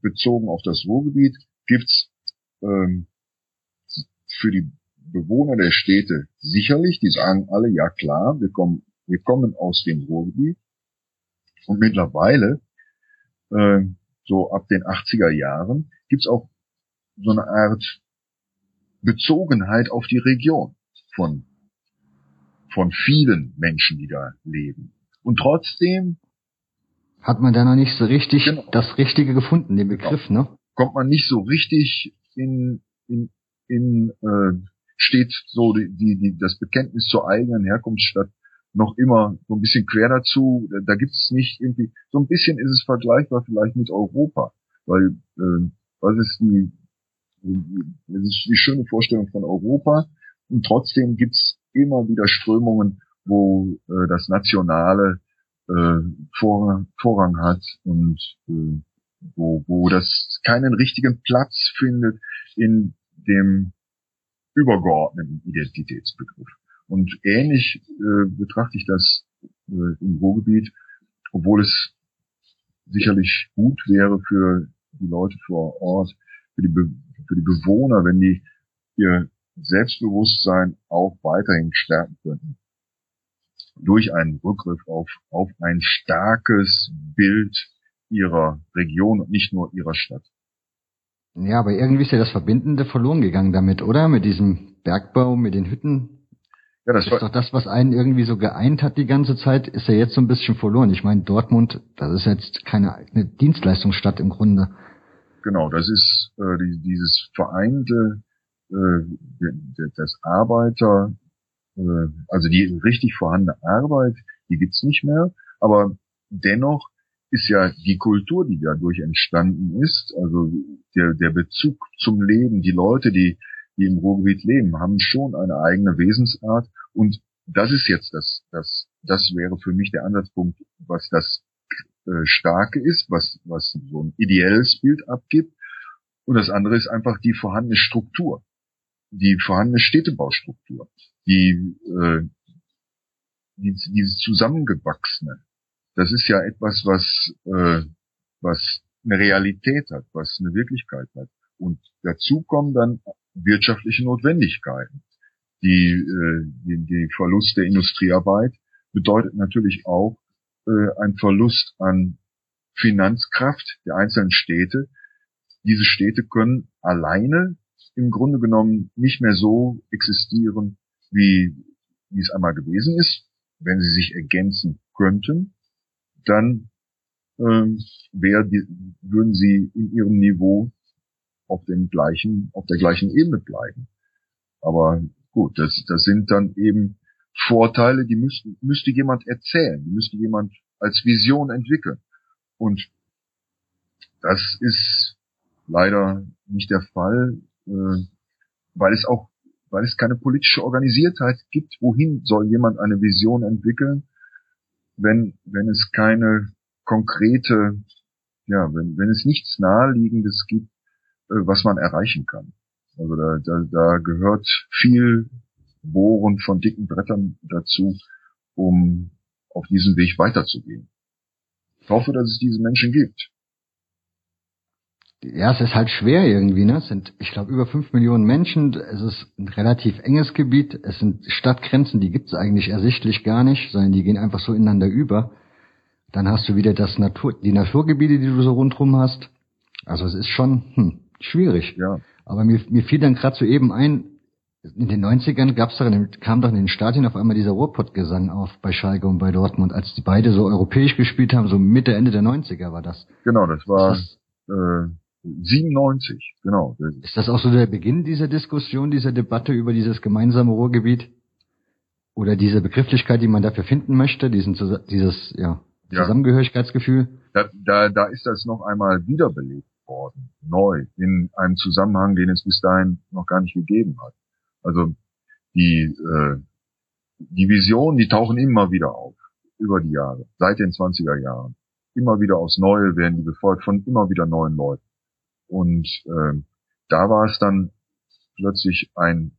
bezogen auf das Ruhrgebiet gibt's ähm, für die Bewohner der Städte sicherlich, die sagen alle, ja klar, wir kommen, wir kommen aus dem Ruhrgebiet, und mittlerweile, äh, so ab den 80er Jahren, gibt's auch so eine Art Bezogenheit auf die Region von, von vielen Menschen, die da leben. Und trotzdem hat man da noch nicht so richtig genau. das Richtige gefunden, den Begriff, genau. ne? Kommt man nicht so richtig in, in, in äh, steht so die, die, die, das Bekenntnis zur eigenen Herkunftsstadt noch immer so ein bisschen quer dazu. Da gibt's nicht irgendwie, so ein bisschen ist es vergleichbar vielleicht mit Europa, weil äh, was ist die, das ist die schöne Vorstellung von Europa und trotzdem gibt's immer wieder Strömungen, wo äh, das Nationale äh, Vorrang, Vorrang hat und äh, wo, wo das keinen richtigen Platz findet in dem übergeordneten Identitätsbegriff. Und ähnlich äh, betrachte ich das äh, im Ruhrgebiet, obwohl es sicherlich gut wäre für die Leute vor Ort, für die, Be für die Bewohner, wenn die ihr Selbstbewusstsein auch weiterhin stärken könnten. Durch einen Rückgriff auf, auf ein starkes Bild ihrer Region und nicht nur ihrer Stadt. Ja, aber irgendwie ist ja das Verbindende verloren gegangen damit, oder? Mit diesem Bergbau, mit den Hütten. Ja, das, das ist doch das, was einen irgendwie so geeint hat die ganze Zeit, ist ja jetzt so ein bisschen verloren. Ich meine, Dortmund, das ist jetzt keine eine Dienstleistungsstadt im Grunde. Genau, das ist äh, die, dieses vereinte, äh, das Arbeiter, also die richtig vorhandene Arbeit, die gibt's nicht mehr, aber dennoch ist ja die Kultur, die dadurch entstanden ist, also der, der Bezug zum Leben, die Leute, die die im Ruhrgebiet leben, haben schon eine eigene Wesensart. Und das ist jetzt das, das, das wäre für mich der Ansatzpunkt, was das äh, Starke ist, was, was so ein ideelles Bild abgibt. Und das andere ist einfach die vorhandene Struktur, die vorhandene Städtebaustruktur, die, äh, die dieses zusammengewachsene. Das ist ja etwas, was, äh, was eine Realität hat, was eine Wirklichkeit hat. Und dazu kommen dann wirtschaftliche Notwendigkeiten. Die, äh, die, die Verlust der Industriearbeit bedeutet natürlich auch äh, ein Verlust an Finanzkraft der einzelnen Städte. Diese Städte können alleine im Grunde genommen nicht mehr so existieren, wie, wie es einmal gewesen ist. Wenn sie sich ergänzen könnten, dann ähm, wär die, würden sie in ihrem Niveau auf dem gleichen, auf der gleichen Ebene bleiben. Aber Gut, das, das sind dann eben Vorteile, die müssten, müsste jemand erzählen, die müsste jemand als Vision entwickeln. Und das ist leider nicht der Fall, äh, weil es auch, weil es keine politische Organisiertheit gibt, wohin soll jemand eine Vision entwickeln, wenn, wenn es keine konkrete, ja, wenn, wenn es nichts Naheliegendes gibt, äh, was man erreichen kann. Also da, da, da gehört viel Bohren von dicken Brettern dazu, um auf diesem Weg weiterzugehen. Ich hoffe, dass es diese Menschen gibt. Ja, es ist halt schwer irgendwie, ne? Es sind, ich glaube, über fünf Millionen Menschen. Es ist ein relativ enges Gebiet. Es sind Stadtgrenzen, die gibt es eigentlich ersichtlich gar nicht, sondern die gehen einfach so ineinander über. Dann hast du wieder das Natur, die Naturgebiete, die du so rundherum hast. Also es ist schon hm, schwierig. Ja. Aber mir, mir fiel dann gerade soeben ein, in den 90ern gab's doch in, kam doch in den Stadien auf einmal dieser Ruhrpott-Gesang auf bei Schalke und bei Dortmund, als die beide so europäisch gespielt haben, so Mitte, Ende der 90er war das. Genau, das war das, äh, 97, genau. Ist das auch so der Beginn dieser Diskussion, dieser Debatte über dieses gemeinsame Ruhrgebiet? Oder diese Begrifflichkeit, die man dafür finden möchte, diesen, dieses ja, Zusammengehörigkeitsgefühl? Da, da, da ist das noch einmal wiederbelebt worden, neu, in einem Zusammenhang, den es bis dahin noch gar nicht gegeben hat. Also die, äh, die Visionen, die tauchen immer wieder auf, über die Jahre, seit den 20er Jahren. Immer wieder aufs Neue werden die befolgt von immer wieder neuen Leuten. Und äh, da war es dann plötzlich ein,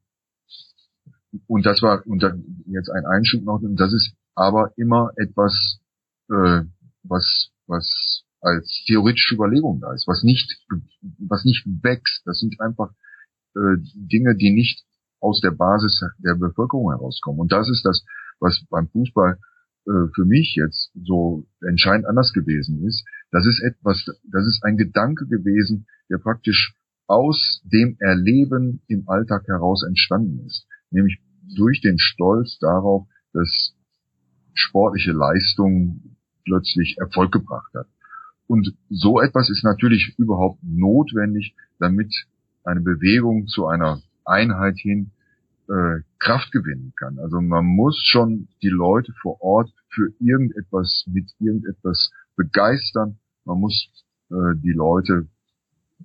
und das war, und dann jetzt ein Einschub noch, und das ist aber immer etwas, äh, was, was als theoretische Überlegung da ist, was nicht, was nicht wächst. Das sind einfach äh, Dinge, die nicht aus der Basis der Bevölkerung herauskommen. Und das ist das, was beim Fußball äh, für mich jetzt so entscheidend anders gewesen ist. Das ist etwas, das ist ein Gedanke gewesen, der praktisch aus dem Erleben im Alltag heraus entstanden ist. Nämlich durch den Stolz darauf, dass sportliche Leistung plötzlich Erfolg gebracht hat. Und so etwas ist natürlich überhaupt notwendig, damit eine Bewegung zu einer Einheit hin äh, Kraft gewinnen kann. Also man muss schon die Leute vor Ort für irgendetwas mit irgendetwas begeistern. Man muss äh, die Leute,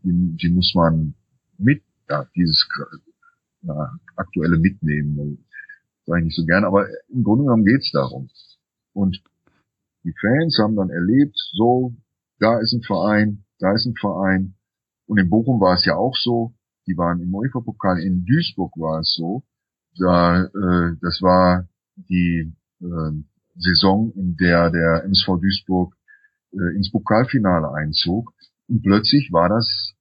die, die muss man mit, ja, dieses na, aktuelle mitnehmen. Sage ich nicht so gern, aber im Grunde genommen geht's darum. Und die Fans haben dann erlebt, so da ist ein Verein, da ist ein Verein. Und in Bochum war es ja auch so. Die waren im UEFA-Pokal. In Duisburg war es so. Da, äh, das war die äh, Saison, in der der MSV Duisburg äh, ins Pokalfinale einzog. Und plötzlich war das,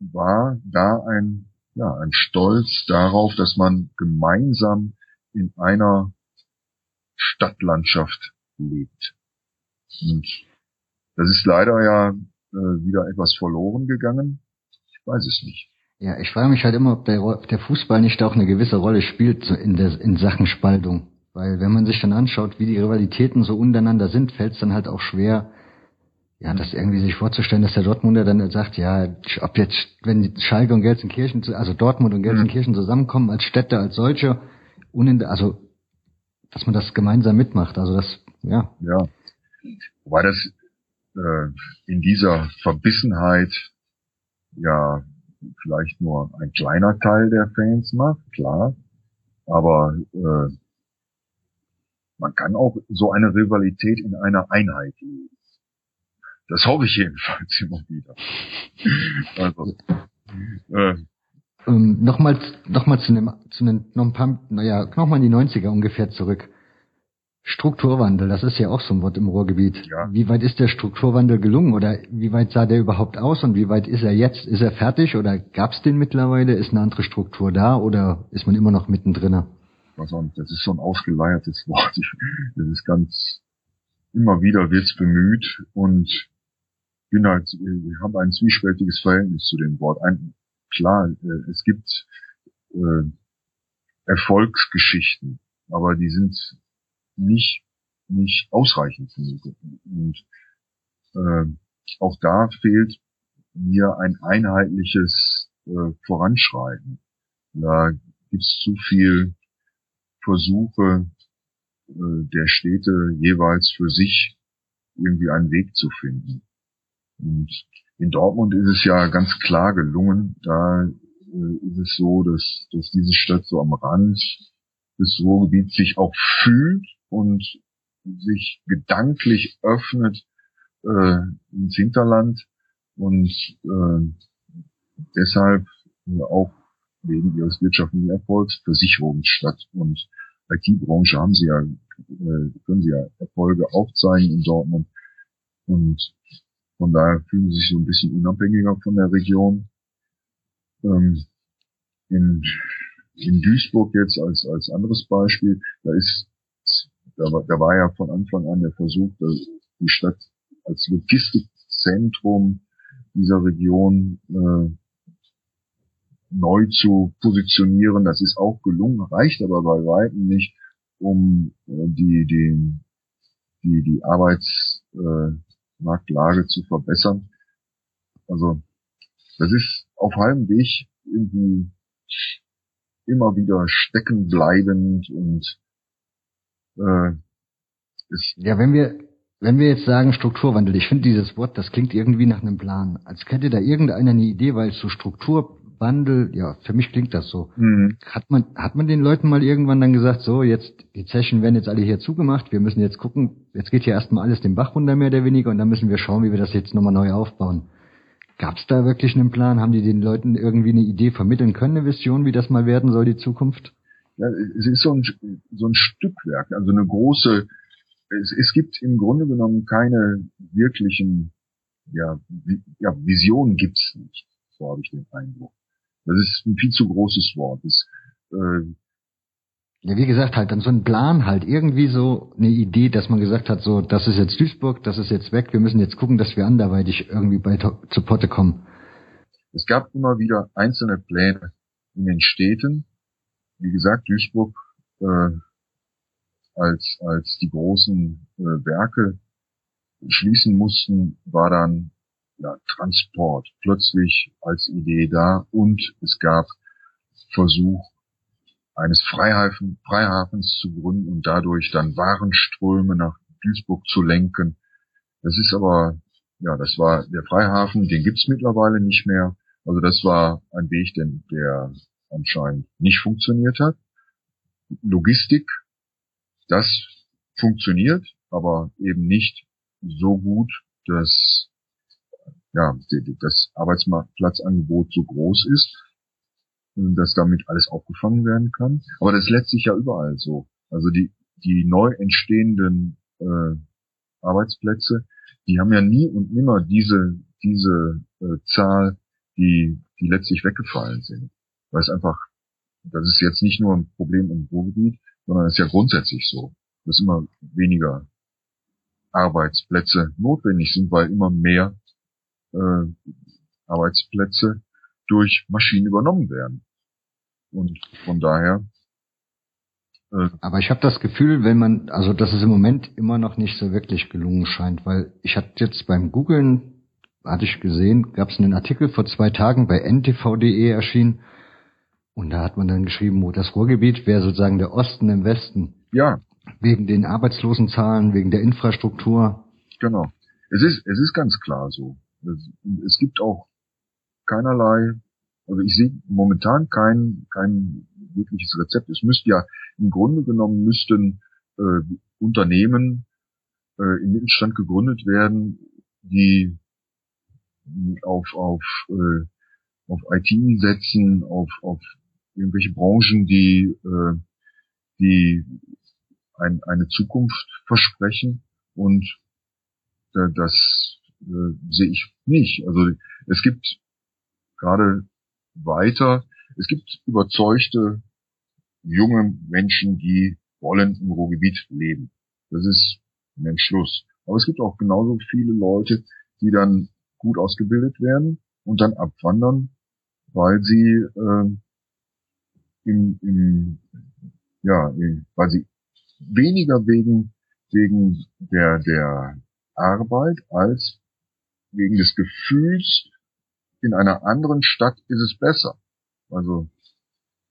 war da ein, ja, ein Stolz darauf, dass man gemeinsam in einer Stadtlandschaft lebt. Und das ist leider ja äh, wieder etwas verloren gegangen. Ich weiß es nicht. Ja, ich frage mich halt immer, ob der, ob der Fußball nicht auch eine gewisse Rolle spielt in, der, in Sachen Spaltung. Weil wenn man sich dann anschaut, wie die Rivalitäten so untereinander sind, fällt es dann halt auch schwer, ja, das irgendwie sich vorzustellen, dass der Dortmunder dann sagt, ja, ob jetzt, wenn Schalke und Gelsenkirchen, also Dortmund und Gelsenkirchen zusammenkommen als Städte, als solche, also, dass man das gemeinsam mitmacht, also das, ja. Ja. Wobei das äh, in dieser Verbissenheit ja vielleicht nur ein kleiner Teil der Fans macht, klar. Aber äh, man kann auch so eine Rivalität in einer Einheit leben. Das hoffe ich jedenfalls immer wieder. also, äh, ähm, nochmal, nochmal zu einem, zu einem, noch ein paar, naja, nochmal in die 90er ungefähr zurück. Strukturwandel, das ist ja auch so ein Wort im Ruhrgebiet. Ja. Wie weit ist der Strukturwandel gelungen oder wie weit sah der überhaupt aus und wie weit ist er jetzt? Ist er fertig oder gab es den mittlerweile? Ist eine andere Struktur da oder ist man immer noch mittendrin? Das ist so ein ausgeleiertes Wort. Das ist ganz, immer wieder wird's bemüht und bin halt, ich habe ein zwiespältiges Verhältnis zu dem Wort. Ein, klar, äh, es gibt äh, Erfolgsgeschichten, aber die sind nicht, nicht ausreichend genug. Und äh, auch da fehlt mir ein einheitliches äh, Voranschreiten. Da gibt es zu viel Versuche äh, der Städte jeweils für sich irgendwie einen Weg zu finden. Und in Dortmund ist es ja ganz klar gelungen. Da äh, ist es so, dass, dass diese Stadt so am Rand des Ruhrgebiets sich auch fühlt und sich gedanklich öffnet äh, ins Hinterland. Und äh, deshalb auch wegen ihres wirtschaftlichen Erfolgs Versicherungsstadt. Und IT-Branche haben sie ja, äh, können sie ja Erfolge aufzeigen in Dortmund. Und von daher fühlen sie sich so ein bisschen unabhängiger von der Region. Ähm, in, in Duisburg jetzt als, als anderes Beispiel, da ist, da war, da war ja von Anfang an der Versuch, die Stadt als Logistikzentrum dieser Region äh, neu zu positionieren. Das ist auch gelungen, reicht aber bei weitem nicht, um äh, die, die, die, die Arbeitsmarktlage äh, zu verbessern. Also das ist auf halbem Weg irgendwie immer wieder stecken bleibend und äh, ist ja, wenn wir wenn wir jetzt sagen Strukturwandel, ich finde dieses Wort, das klingt irgendwie nach einem Plan, als hätte da irgendeiner eine Idee, weil zu Strukturwandel, ja, für mich klingt das so. Mhm. Hat man hat man den Leuten mal irgendwann dann gesagt, so jetzt die Zechen werden jetzt alle hier zugemacht, wir müssen jetzt gucken, jetzt geht hier erstmal alles den Bach runter mehr oder weniger und dann müssen wir schauen, wie wir das jetzt nochmal neu aufbauen. Gab es da wirklich einen Plan? Haben die den Leuten irgendwie eine Idee vermitteln können, eine Vision, wie das mal werden soll, die Zukunft? Ja, es ist so ein, so ein Stückwerk, also eine große, es, es gibt im Grunde genommen keine wirklichen, ja, ja Visionen gibt's nicht, so habe ich den Eindruck. Das ist ein viel zu großes Wort. Das, äh, ja, wie gesagt, halt dann so ein Plan halt, irgendwie so eine Idee, dass man gesagt hat, so, das ist jetzt Duisburg, das ist jetzt weg, wir müssen jetzt gucken, dass wir anderweitig irgendwie bei zu Potte kommen. Es gab immer wieder einzelne Pläne in den Städten. Wie gesagt, Duisburg äh, als, als die großen äh, Werke schließen mussten, war dann ja, Transport plötzlich als Idee da und es gab Versuch, eines Freihafen, Freihafens zu gründen und dadurch dann Warenströme nach Duisburg zu lenken. Das ist aber, ja, das war der Freihafen, den gibt's mittlerweile nicht mehr. Also das war ein Weg, den, der anscheinend nicht funktioniert hat. Logistik, das funktioniert, aber eben nicht so gut, dass ja, das Arbeitsplatzangebot so groß ist dass damit alles aufgefangen werden kann. Aber das ist letztlich ja überall so. Also die, die neu entstehenden äh, Arbeitsplätze, die haben ja nie und nimmer diese, diese äh, Zahl, die, die letztlich weggefallen sind. Weil es einfach, das ist jetzt nicht nur ein Problem im Ruhrgebiet, sondern es ist ja grundsätzlich so, dass immer weniger Arbeitsplätze notwendig sind, weil immer mehr äh, Arbeitsplätze durch Maschinen übernommen werden. Und von daher. Äh, Aber ich habe das Gefühl, wenn man, also dass es im Moment immer noch nicht so wirklich gelungen scheint, weil ich hatte jetzt beim Googlen, hatte ich gesehen, gab es einen Artikel vor zwei Tagen bei ntv.de erschienen und da hat man dann geschrieben, wo das Ruhrgebiet wäre sozusagen der Osten im Westen. Ja. Wegen den Arbeitslosenzahlen, wegen der Infrastruktur. Genau. Es ist, es ist ganz klar so. Es, gibt auch keinerlei, also ich sehe momentan kein, kein wirkliches Rezept. Es müsste ja im Grunde genommen müssten äh, Unternehmen äh, im Mittelstand gegründet werden, die auf auf äh, auf IT setzen, auf auf irgendwelche Branchen, die äh, die ein, eine Zukunft versprechen und äh, das äh, sehe ich nicht. Also es gibt gerade weiter. Es gibt überzeugte junge Menschen, die wollen im Ruhrgebiet leben. Das ist ein Entschluss. Aber es gibt auch genauso viele Leute, die dann gut ausgebildet werden und dann abwandern, weil sie äh, im, im, ja, weil sie weniger wegen wegen der der Arbeit als wegen des Gefühls in einer anderen Stadt ist es besser. Also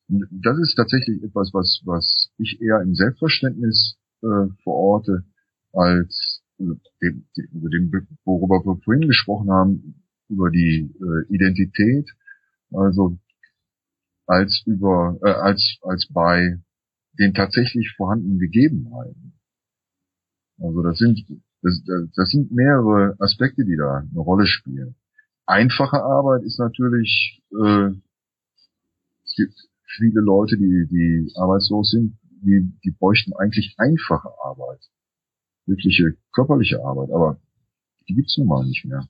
das ist tatsächlich etwas, was, was ich eher im Selbstverständnis äh, verorte, als äh, dem, dem, worüber wir vorhin gesprochen haben, über die äh, Identität, also als über äh, als als bei den tatsächlich vorhandenen Gegebenheiten. Also das sind das, das sind mehrere Aspekte, die da eine Rolle spielen. Einfache Arbeit ist natürlich äh, es gibt viele Leute, die die arbeitslos sind, die die bräuchten eigentlich einfache Arbeit, wirkliche körperliche Arbeit, aber die gibt's nun mal nicht mehr.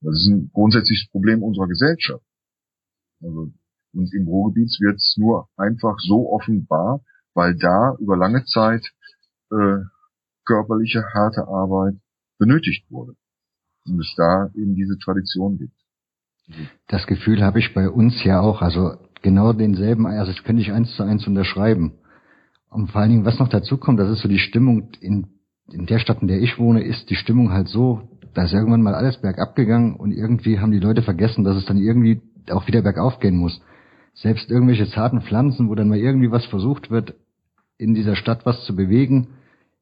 Das ist ein grundsätzliches Problem unserer Gesellschaft. Also, und im Ruhrgebiet wird es nur einfach so offenbar, weil da über lange Zeit äh, körperliche, harte Arbeit benötigt wurde. Und es da eben diese Tradition gibt. Das Gefühl habe ich bei uns ja auch, also genau denselben, also das könnte ich eins zu eins unterschreiben. Und vor allen Dingen, was noch dazu kommt, das ist so die Stimmung in, in der Stadt, in der ich wohne, ist die Stimmung halt so, da ist irgendwann mal alles bergab gegangen und irgendwie haben die Leute vergessen, dass es dann irgendwie auch wieder bergauf gehen muss. Selbst irgendwelche zarten Pflanzen, wo dann mal irgendwie was versucht wird, in dieser Stadt was zu bewegen,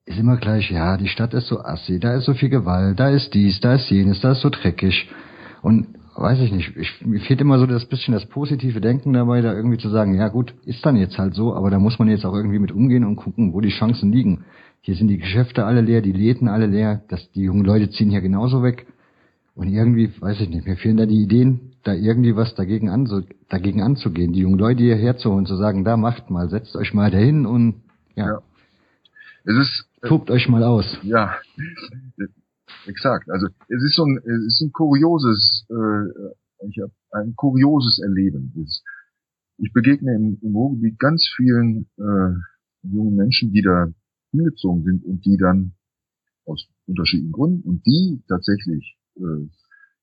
ist immer gleich, ja, die Stadt ist so assi, da ist so viel Gewalt, da ist dies, da ist jenes, da ist so dreckig. Und weiß ich nicht, ich, mir fehlt immer so das bisschen das positive Denken dabei, da irgendwie zu sagen, ja gut, ist dann jetzt halt so, aber da muss man jetzt auch irgendwie mit umgehen und gucken, wo die Chancen liegen. Hier sind die Geschäfte alle leer, die Läden alle leer, dass die jungen Leute ziehen hier genauso weg. Und irgendwie, weiß ich nicht, mir fehlen da die Ideen, da irgendwie was dagegen, an, dagegen anzugehen, die jungen Leute hierher zu holen, zu sagen, da macht mal, setzt euch mal dahin und ja. ja. Es ist, Tobt euch mal aus. Ja, exakt. Also es ist so ein, es ist ein kurioses, äh, ich habe ein kurioses Erleben. Ich begegne im, im Ruhrgebiet ganz vielen äh, jungen Menschen, die da hingezogen sind und die dann aus unterschiedlichen Gründen und die tatsächlich äh,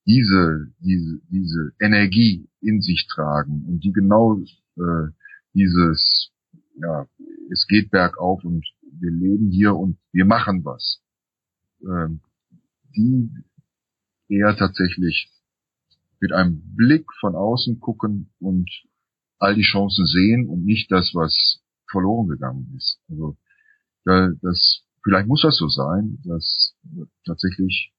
diese, diese, diese Energie in sich tragen und die genau äh, dieses, ja, es geht bergauf und wir leben hier und wir machen was, äh, die eher tatsächlich mit einem Blick von außen gucken und all die Chancen sehen und nicht das, was verloren gegangen ist. Also das, vielleicht muss das so sein, dass tatsächlich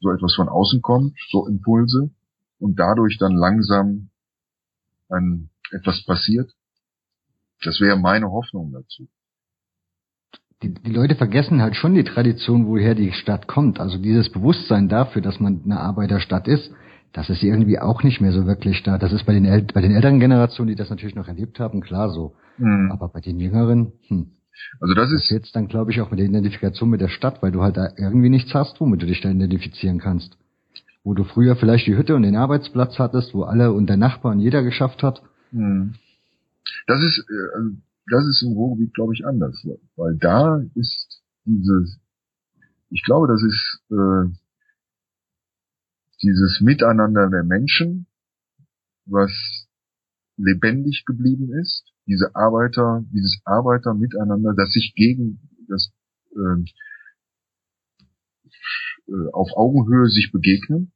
so etwas von außen kommt, so Impulse und dadurch dann langsam ein, etwas passiert. Das wäre meine Hoffnung dazu. Die, die Leute vergessen halt schon die Tradition, woher die Stadt kommt. Also dieses Bewusstsein dafür, dass man eine Arbeiterstadt ist, das ist irgendwie auch nicht mehr so wirklich da. Das ist bei den, El bei den älteren Generationen, die das natürlich noch erlebt haben, klar so. Mhm. Aber bei den jüngeren, hm, also das ist jetzt dann, glaube ich, auch mit der Identifikation mit der Stadt, weil du halt da irgendwie nichts hast, womit du dich da identifizieren kannst. Wo du früher vielleicht die Hütte und den Arbeitsplatz hattest, wo alle und der Nachbar und jeder geschafft hat. Hm. Das ist, äh, also das ist im Ruhrgebiet, glaube ich, anders, weil da ist dieses, ich glaube, das ist äh, dieses Miteinander der Menschen, was lebendig geblieben ist. Diese Arbeiter, dieses Arbeiter miteinander, das sich gegen das ähm, äh, auf Augenhöhe sich begegnen,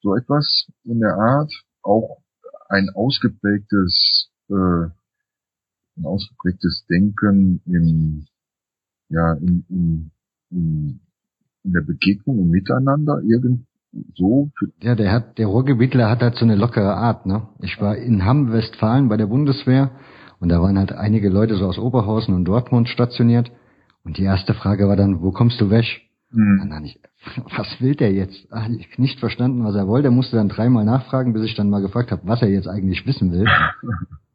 so etwas in der Art, auch ein ausgeprägtes, äh, ein ausgeprägtes Denken im, ja, in, in, in, in der Begegnung im Miteinander irgend so. Ja, der hat, der Ruhrgebietler hat halt so eine lockere Art, ne? Ich war in Hamm, Westfalen bei der Bundeswehr und da waren halt einige Leute so aus Oberhausen und Dortmund stationiert. Und die erste Frage war dann, wo kommst du weg? Und dann ich, was will der jetzt? Ach, ich nicht verstanden, was er wollte. Er musste dann dreimal nachfragen, bis ich dann mal gefragt habe, was er jetzt eigentlich wissen will.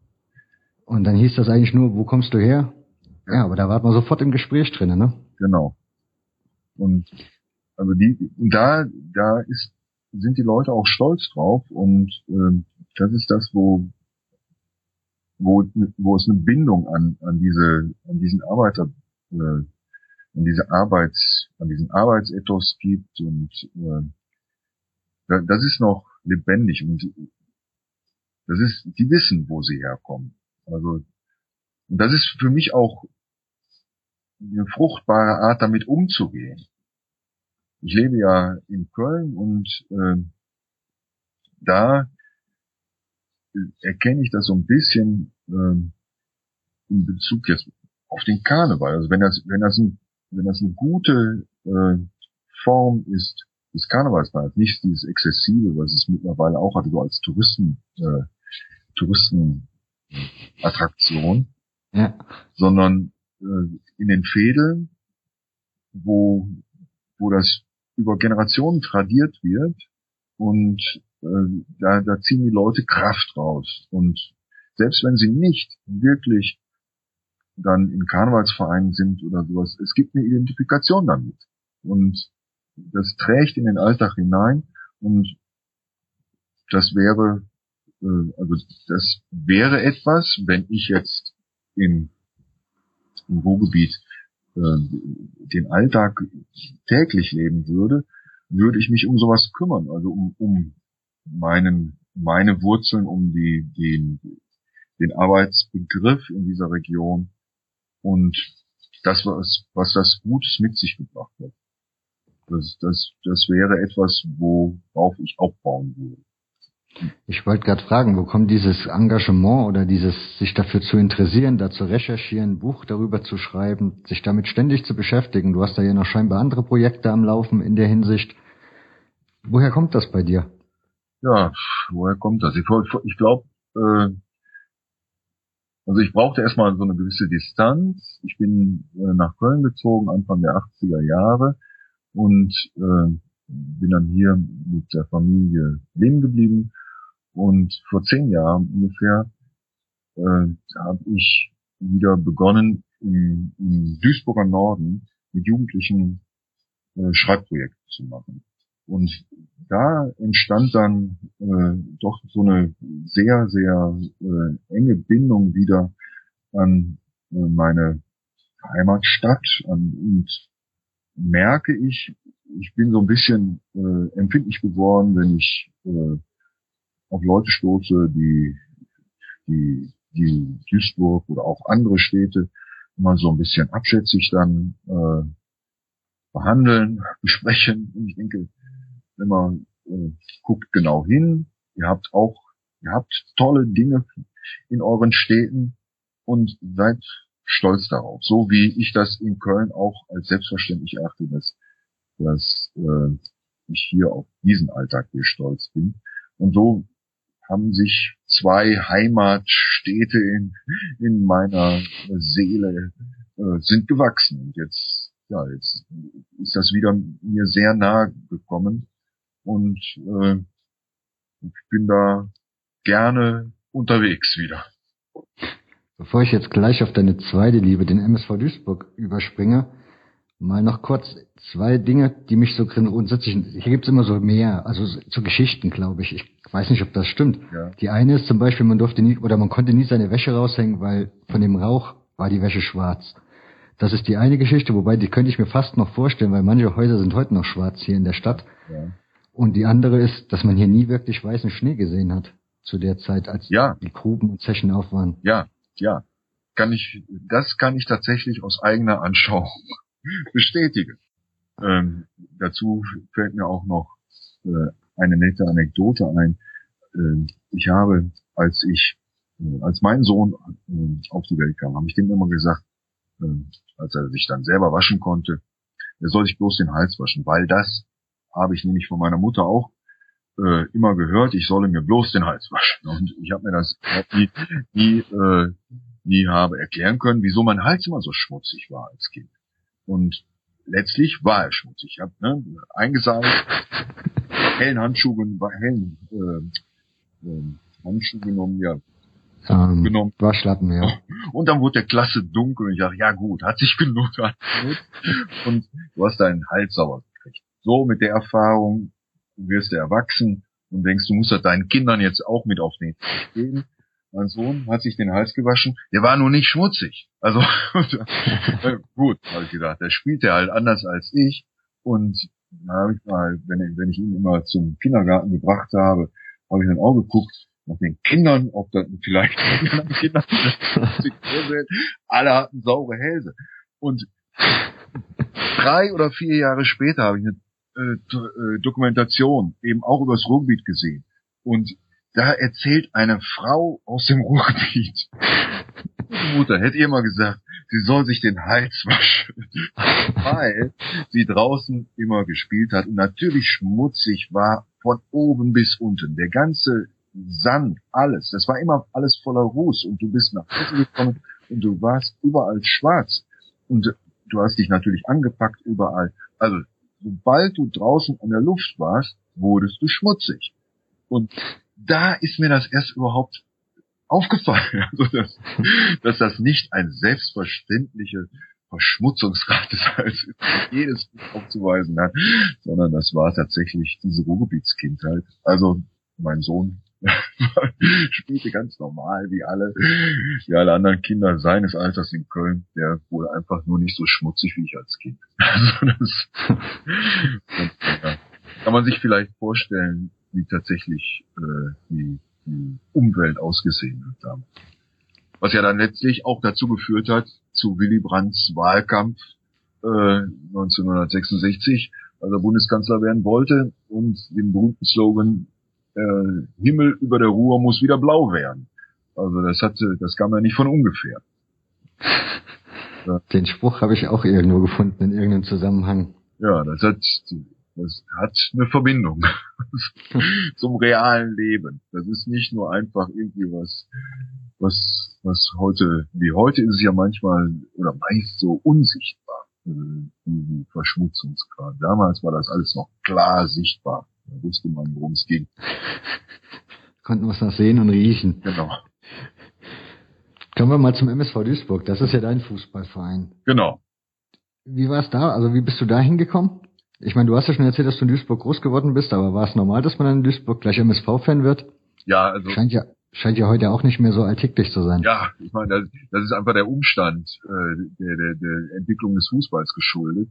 Und dann hieß das eigentlich nur, wo kommst du her? Ja, aber da war man sofort im Gespräch drinnen, ne? Genau. Und also die, da, da ist, sind die Leute auch stolz drauf und äh, das ist das, wo wo, wo es eine Bindung an, an diese, an diesen Arbeiter, äh, an diese Arbeits, an diesen Arbeitsethos gibt und äh, das ist noch lebendig und das ist, die wissen, wo sie herkommen. Also das ist für mich auch eine fruchtbare Art, damit umzugehen. Ich lebe ja in Köln und äh, da erkenne ich das so ein bisschen, ähm, in Bezug jetzt auf den Karneval. Also wenn das, wenn das, ein, wenn das eine gute äh, Form ist des Karnevalsfeiers, nicht dieses Exzessive, was es mittlerweile auch hatte, so als Touristen, äh, Touristenattraktion, ja. sondern äh, in den Fädeln, wo, wo das über Generationen tradiert wird und äh, da, da ziehen die Leute Kraft raus. Und selbst wenn sie nicht wirklich dann in Karnevalsvereinen sind oder sowas, es gibt eine Identifikation damit. Und das trägt in den Alltag hinein und das wäre, also das wäre etwas, wenn ich jetzt im, im Ruhrgebiet äh, den Alltag täglich leben würde, würde ich mich um sowas kümmern, also um, um meinen, meine Wurzeln, um die, den, den Arbeitsbegriff in dieser Region und das, was, was das Gutes mit sich gebracht hat. Das, das, das wäre etwas, worauf ich aufbauen würde. Ich wollte gerade fragen, wo kommt dieses Engagement oder dieses sich dafür zu interessieren, da zu recherchieren, ein Buch darüber zu schreiben, sich damit ständig zu beschäftigen? Du hast da ja noch scheinbar andere Projekte am Laufen in der Hinsicht. Woher kommt das bei dir? Ja, woher kommt das? Ich, ich glaube, äh, also ich brauchte erstmal so eine gewisse Distanz. Ich bin äh, nach Köln gezogen, Anfang der 80er Jahre und äh, bin dann hier mit der Familie leben geblieben. Und vor zehn Jahren ungefähr äh, habe ich wieder begonnen, im, im Duisburger Norden mit Jugendlichen äh, Schreibprojekte zu machen. Und da entstand dann äh, doch so eine sehr, sehr äh, enge Bindung wieder an äh, meine Heimatstadt an, und merke ich, ich bin so ein bisschen äh, empfindlich geworden, wenn ich äh, auf Leute stoße, die, die, die Duisburg oder auch andere Städte immer so ein bisschen abschätzig dann äh, behandeln, besprechen. Und ich denke, wenn man äh, guckt genau hin, ihr habt auch, ihr habt tolle Dinge in euren Städten und seid stolz darauf. So wie ich das in Köln auch als selbstverständlich erachte, dass, dass äh, ich hier auf diesen Alltag hier stolz bin. Und so haben sich zwei Heimatstädte in, in meiner Seele äh, sind gewachsen. Und jetzt, ja, jetzt ist das wieder mir sehr nahe gekommen. Und äh, ich bin da gerne unterwegs wieder. Bevor ich jetzt gleich auf deine zweite Liebe, den MSV Duisburg, überspringe, mal noch kurz zwei Dinge, die mich so grundsätzlich, hier gibt's immer so mehr, also zu Geschichten, glaube ich. Ich weiß nicht, ob das stimmt. Ja. Die eine ist zum Beispiel, man durfte nie, oder man konnte nie seine Wäsche raushängen, weil von dem Rauch war die Wäsche schwarz. Das ist die eine Geschichte, wobei die könnte ich mir fast noch vorstellen, weil manche Häuser sind heute noch schwarz hier in der Stadt. Ja. Und die andere ist, dass man hier nie wirklich weißen Schnee gesehen hat zu der Zeit, als ja. die Gruben und Zechen auf waren. Ja, ja, kann ich, das kann ich tatsächlich aus eigener Anschauung bestätigen. Ähm, dazu fällt mir auch noch äh, eine nette Anekdote ein. Äh, ich habe, als ich, äh, als mein Sohn äh, auf die Welt kam, habe ich dem immer gesagt, äh, als er sich dann selber waschen konnte, er soll sich bloß den Hals waschen, weil das habe ich nämlich von meiner Mutter auch äh, immer gehört, ich solle mir bloß den Hals waschen. Und ich habe mir das nie, nie, nie habe erklären können, wieso mein Hals immer so schmutzig war als Kind. Und letztlich war er schmutzig. Ich habe ne, eingesaugt, hellen Handschuhe, hellen äh, äh, Handschuhe genommen, ja. Ähm, genommen. Waschlappen, ja. Und dann wurde der Klasse dunkel und ich dachte, ja gut, hat sich genug Und du hast deinen Hals sauber gekriegt. So mit der Erfahrung du wirst ja erwachsen und denkst, du musst das deinen Kindern jetzt auch mit auf den Tisch geben. Mein Sohn hat sich den Hals gewaschen, der war nur nicht schmutzig. Also äh, gut, habe ich gedacht, der spielt ja halt anders als ich. Und da habe ich mal, wenn ich, wenn ich ihn immer zum Kindergarten gebracht habe, habe ich dann auch geguckt, nach den Kindern, ob das vielleicht Kinder alle hatten saure Hälse. Und drei oder vier Jahre später habe ich eine äh, Dokumentation eben auch übers Ruhrgebiet gesehen. Und da erzählt eine Frau aus dem Ruhrgebiet, Mutter hätte ihr mal gesagt, sie soll sich den Hals waschen, weil sie draußen immer gespielt hat und natürlich schmutzig war von oben bis unten. Der ganze Sand, alles, das war immer alles voller Ruß und du bist nach Hause gekommen und du warst überall schwarz und du hast dich natürlich angepackt überall. Also sobald du draußen an der Luft warst, wurdest du schmutzig. Und da ist mir das erst überhaupt aufgefallen, also dass, dass das nicht ein selbstverständliche Verschmutzungsgrad des Hals jedes aufzuweisen hat, sondern das war tatsächlich diese Ruhrgebietskindheit. Also mein Sohn spielte ganz normal wie alle, wie alle anderen Kinder seines Alters in Köln. Der wurde einfach nur nicht so schmutzig wie ich als Kind. Also das, ja, kann man sich vielleicht vorstellen, wie tatsächlich äh, die, die Umwelt ausgesehen hat damals. Was ja dann letztlich auch dazu geführt hat, zu Willy Brandts Wahlkampf äh, 1966, als er Bundeskanzler werden wollte und den berühmten Slogan äh, Himmel über der Ruhr muss wieder blau werden. Also das hatte, das kam ja nicht von ungefähr. Den Spruch habe ich auch irgendwo gefunden in irgendeinem Zusammenhang. Ja, das hat, das hat eine Verbindung zum realen Leben. Das ist nicht nur einfach irgendwie was, was, was heute, wie heute ist es ja manchmal oder meist so unsichtbar, äh, Verschmutzungsgrad. Damals war das alles noch klar sichtbar. Da wusste man, worum es ging. Konnten wir es noch sehen und riechen. Genau. Kommen wir mal zum MSV Duisburg. Das ist ja dein Fußballverein. Genau. Wie war es da? Also wie bist du da hingekommen? Ich meine, du hast ja schon erzählt, dass du in Duisburg groß geworden bist, aber war es normal, dass man in Duisburg gleich MSV-Fan wird? Ja, also. Scheint ja, scheint ja heute auch nicht mehr so alltäglich zu sein. Ja, ich meine, das, das ist einfach der Umstand äh, der, der, der Entwicklung des Fußballs geschuldet.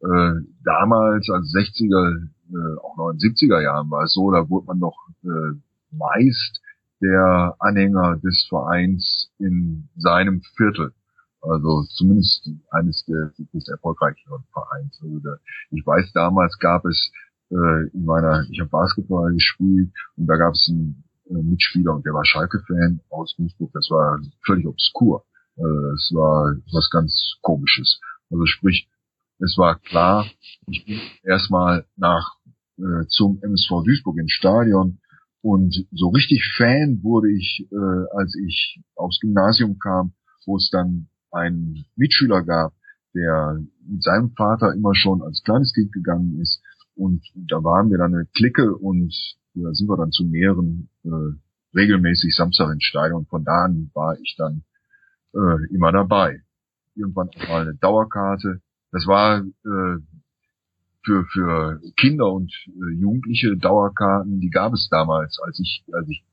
Äh, damals, als 60er, äh, auch 79er Jahren war es so, da wurde man noch äh, meist der Anhänger des Vereins in seinem Viertel. Also zumindest eines der, des erfolgreicheren Vereins. Also ich weiß, damals gab es äh, in meiner, ich habe Basketball gespielt und da gab es einen äh, Mitspieler und der war Schalke-Fan aus Duisburg. Das war völlig obskur. Äh, es war was ganz Komisches. Also sprich, es war klar, ich bin erstmal nach äh, zum MSV Duisburg ins Stadion und so richtig Fan wurde ich, äh, als ich aufs Gymnasium kam, wo es dann einen Mitschüler gab, der mit seinem Vater immer schon als kleines Kind gegangen ist. Und da waren wir dann eine Clique und da sind wir dann zu mehreren äh, regelmäßig Samstag ins Stadion. Und von da an war ich dann äh, immer dabei. Irgendwann auch mal eine Dauerkarte. Das war äh, für, für Kinder und äh, Jugendliche Dauerkarten, die gab es damals, als ich, als ich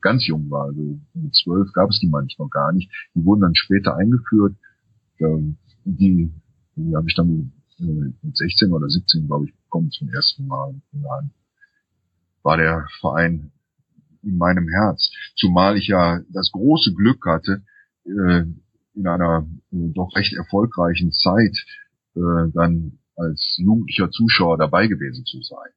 ganz jung war, also mit zwölf gab es die manchmal gar nicht. Die wurden dann später eingeführt. Ähm, die, die habe ich dann äh, mit 16 oder 17, glaube ich, bekommen zum ersten Mal. Dann war der Verein in meinem Herz. Zumal ich ja das große Glück hatte, äh, in einer äh, doch recht erfolgreichen Zeit äh, dann als jugendlicher Zuschauer dabei gewesen zu sein.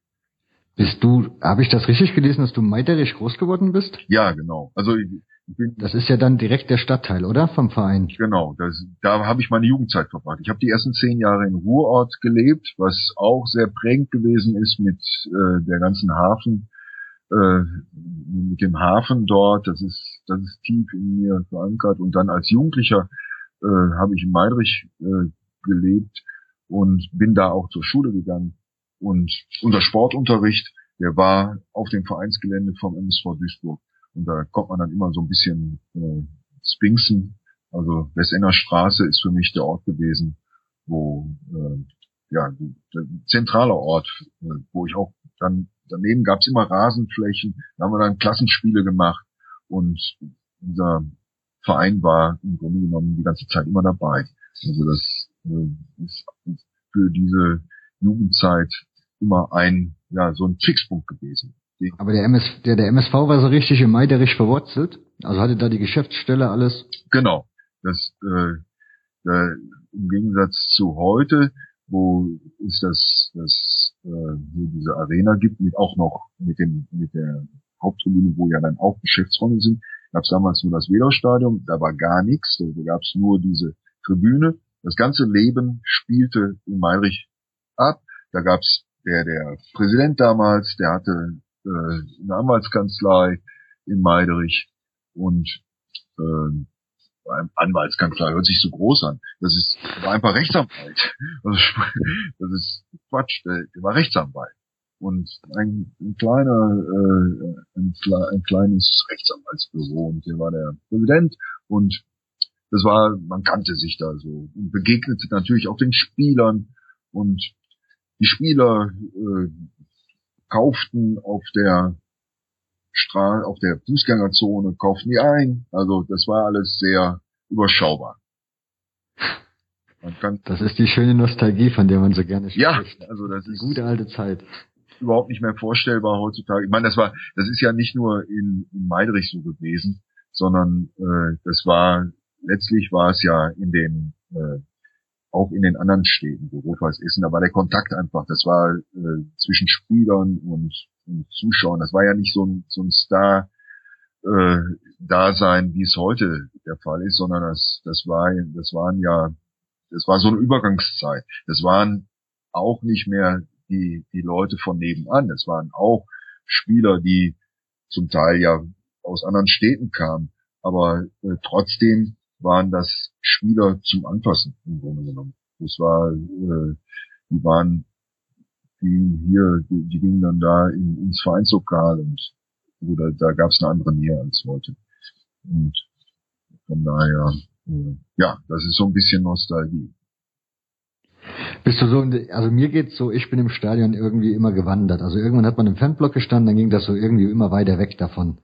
Bist du, habe ich das richtig gelesen, dass du Meiderich groß geworden bist? Ja, genau. Also ich, bin, das ist ja dann direkt der Stadtteil, oder? Vom Verein. Genau, das, da habe ich meine Jugendzeit verbracht. Ich habe die ersten zehn Jahre in Ruhrort gelebt, was auch sehr prägend gewesen ist mit äh, der ganzen Hafen, äh, mit dem Hafen dort. Das ist, das ist tief in mir verankert. Und dann als Jugendlicher äh, habe ich in Meidrich äh, gelebt und bin da auch zur Schule gegangen. Und unser Sportunterricht, der war auf dem Vereinsgelände vom MSV Duisburg. Und da kommt man dann immer so ein bisschen äh, Spinksen. Also Wessener Straße ist für mich der Ort gewesen, wo äh, ja der zentrale Ort, äh, wo ich auch dann daneben gab es immer Rasenflächen, da haben wir dann Klassenspiele gemacht und unser Verein war im Grunde genommen die ganze Zeit immer dabei. Also das ist für diese Jugendzeit immer ein, ja, so ein Fixpunkt gewesen. Aber der, MS, der, der MSV war so richtig im Meiderich verwurzelt? Also hatte da die Geschäftsstelle alles? Genau. Das, äh, äh, im Gegensatz zu heute, wo es das, das äh, wo diese Arena gibt, mit auch noch mit dem mit der Haupttribüne, wo ja dann auch Geschäftsräume sind, gab es damals nur das Wedau-Stadion, da war gar nichts, da gab es nur diese Tribüne. Das ganze Leben spielte in Meinrich ab. Da gab es der, der Präsident damals, der hatte äh, eine Anwaltskanzlei in Meiderich und äh, beim Anwaltskanzlei hört sich so groß an. Das ist war einfach Rechtsanwalt. Das ist Quatsch. Der, der war Rechtsanwalt und ein, ein kleiner, äh, ein, ein kleines Rechtsanwaltsbüro und der war der Präsident und das war, man kannte sich da so und begegnete natürlich auch den Spielern und die Spieler äh, kauften auf der Straße, auf der Fußgängerzone, kauften die ein. Also das war alles sehr überschaubar. Man kann das ist die schöne Nostalgie, von der man so gerne spricht. Ja, also das ist die gute alte Zeit. Überhaupt nicht mehr vorstellbar heutzutage. Ich meine, das war, das ist ja nicht nur in, in Meidrich so gewesen, sondern äh, das war letztlich war es ja in den äh, auch in den anderen Städten, wo Rot-Weiß Essen, da war der Kontakt einfach, das war äh, zwischen Spielern und, und Zuschauern, das war ja nicht so ein, so ein Star äh, Dasein, wie es heute der Fall ist, sondern das, das war, das waren ja, das war so eine Übergangszeit. Das waren auch nicht mehr die, die Leute von nebenan. Das waren auch Spieler, die zum Teil ja aus anderen Städten kamen. Aber äh, trotzdem waren das Spieler zum Anfassen im Grunde genommen. Das war, äh, die waren, die hier, die, die gingen dann da in, ins Vereinslokal und oder da gab es eine andere Nähe als heute. Und von daher, äh, ja, das ist so ein bisschen Nostalgie. Bist du so, also mir geht's so, ich bin im Stadion irgendwie immer gewandert. Also irgendwann hat man im Fanblock gestanden, dann ging das so irgendwie immer weiter weg davon.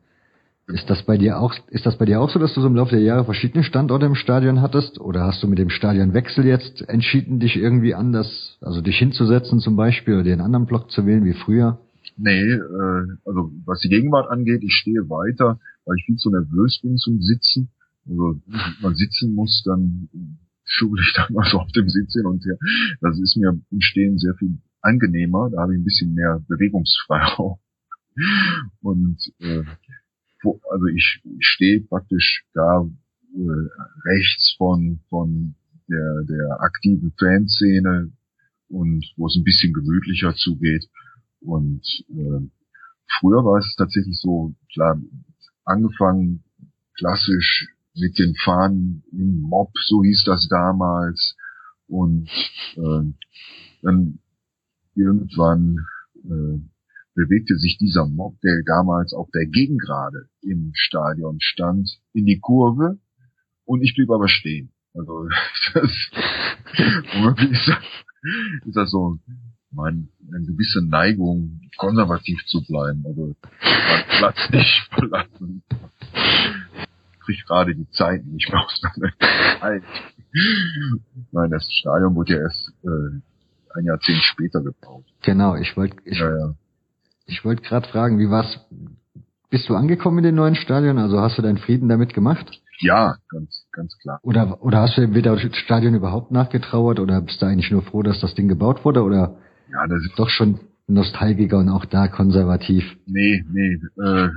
Ist das bei dir auch, ist das bei dir auch so, dass du so im Laufe der Jahre verschiedene Standorte im Stadion hattest? Oder hast du mit dem Stadionwechsel jetzt entschieden, dich irgendwie anders, also dich hinzusetzen zum Beispiel oder den anderen Block zu wählen wie früher? Nee, äh, also was die Gegenwart angeht, ich stehe weiter, weil ich viel zu nervös bin zum Sitzen. Also wenn man sitzen muss, dann schubel ich dann mal so auf dem Sitz hin und her. Das ist mir im Stehen sehr viel angenehmer. Da habe ich ein bisschen mehr Bewegungsfreiraum. Und äh, also ich, stehe praktisch da äh, rechts von, von der, der aktiven Fanszene und wo es ein bisschen gemütlicher zugeht. Und äh, früher war es tatsächlich so, klar, angefangen klassisch mit den Fahnen im Mob, so hieß das damals. Und äh, dann irgendwann äh, bewegte sich dieser Mob, der damals auf der Gegengrade im Stadion stand, in die Kurve und ich blieb aber stehen. Also das, ist, das, ist das so mein, eine gewisse Neigung, konservativ zu bleiben, also Platz nicht verlassen. Ich krieg gerade die Zeit nicht mehr auseinander. Nein, das Stadion wurde ja erst äh, ein Jahrzehnt später gebaut. Genau, ich wollte ich, ja, ja. Ich wollte gerade fragen, wie war's? Bist du angekommen in den neuen Stadion? Also hast du deinen Frieden damit gemacht? Ja, ganz, ganz klar. Oder, oder hast du dem Stadion überhaupt nachgetrauert oder bist du eigentlich nur froh, dass das Ding gebaut wurde oder? Ja, das ist doch schon Nostalgiker und auch da konservativ. Nee, nee, äh,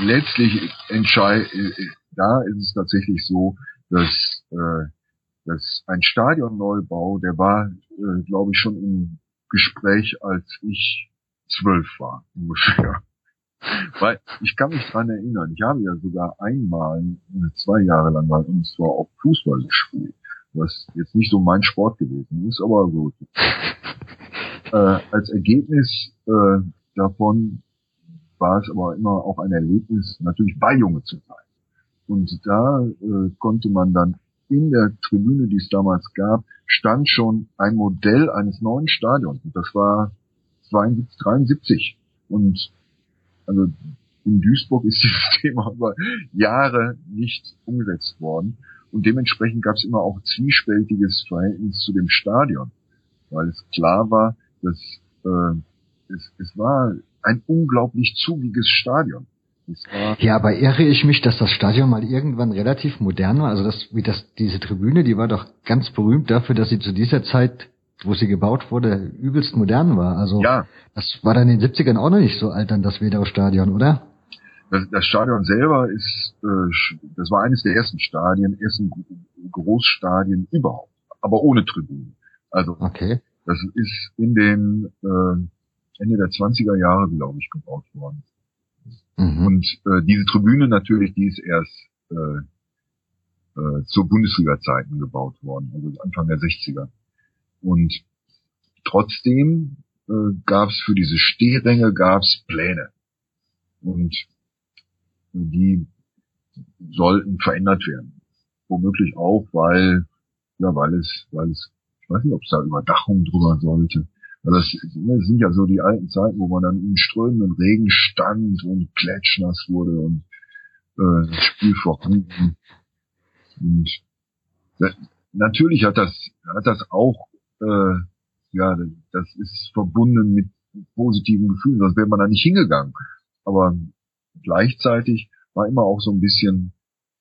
letztlich entscheid, äh, da ist es tatsächlich so, dass, äh, dass ein Stadionneubau, der war, äh, glaube ich, schon im Gespräch, als ich zwölf war, ungefähr. Weil ich kann mich dran erinnern, ich habe ja sogar einmal zwei Jahre lang bei uns zwar auch Fußball gespielt, was jetzt nicht so mein Sport gewesen ist, aber gut. Äh, als Ergebnis äh, davon war es aber immer auch ein Erlebnis, natürlich bei Junge zu sein. Und da äh, konnte man dann in der Tribüne, die es damals gab, stand schon ein Modell eines neuen Stadions. Und das war 72, 73. Und also in Duisburg ist dieses Thema über Jahre nicht umgesetzt worden. Und dementsprechend gab es immer auch zwiespältiges Verhältnis zu dem Stadion. Weil es klar war, dass äh, es, es war ein unglaublich zugiges Stadion. Ja, aber irre ich mich, dass das Stadion mal irgendwann relativ modern war. Also das, wie das, diese Tribüne, die war doch ganz berühmt dafür, dass sie zu dieser Zeit wo sie gebaut wurde, übelst modern war. Also ja. das war dann in den 70ern auch noch nicht so alt, dann das Wedau-Stadion, oder? das, das Stadion selber ist, äh, das war eines der ersten Stadien, ersten Großstadien überhaupt, aber ohne Tribünen. Also okay. das ist in den äh, Ende der 20er Jahre, glaube ich, gebaut worden. Mhm. Und äh, diese Tribüne natürlich, die ist erst äh, äh, zur Bundesliga-Zeiten gebaut worden, also Anfang der 60er. Und trotzdem äh, gab es für diese Stehränge gab's Pläne. Und die sollten verändert werden. Womöglich auch, weil, ja, weil es, weil es, ich weiß nicht, ob es da Überdachung drüber sollte. Also das, das sind ja so die alten Zeiten, wo man dann in strömenden Regen stand und klatschnass wurde und äh, Spiel vorhanden. Und das, natürlich hat das, hat das auch, äh, ja, das ist verbunden mit positiven Gefühlen, sonst wäre man da nicht hingegangen. Aber gleichzeitig war immer auch so ein bisschen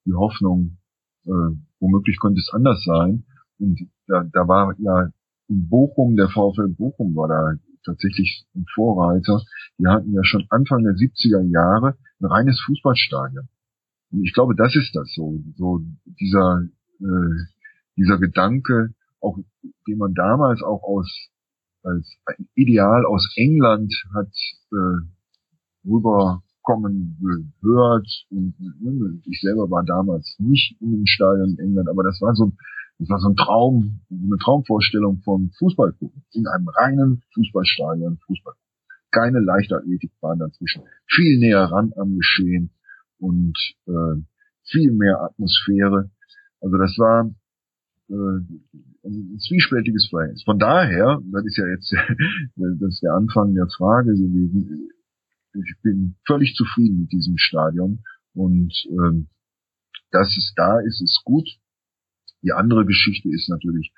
die Hoffnung, äh, womöglich könnte es anders sein. Und da, da war ja in Bochum, der VfL Bochum war da tatsächlich ein Vorreiter. Die hatten ja schon Anfang der 70er Jahre ein reines Fußballstadion. Und ich glaube, das ist das so, so dieser äh, dieser Gedanke, auch den man damals auch aus als Ideal aus England hat äh, rüberkommen gehört und ich selber war damals nicht in dem Stadion in England, aber das war so das war so ein Traum, eine Traumvorstellung von Fußball in einem reinen Fußballstadion, Fußball. Keine Leichtathletikbahn dazwischen, viel näher ran am Geschehen und äh, viel mehr Atmosphäre. Also das war äh, ein zwiespältiges Verhältnis. Von daher, das ist ja jetzt das ist der Anfang der Frage gewesen, ich bin völlig zufrieden mit diesem Stadion und ähm, dass es da ist, ist gut. Die andere Geschichte ist natürlich,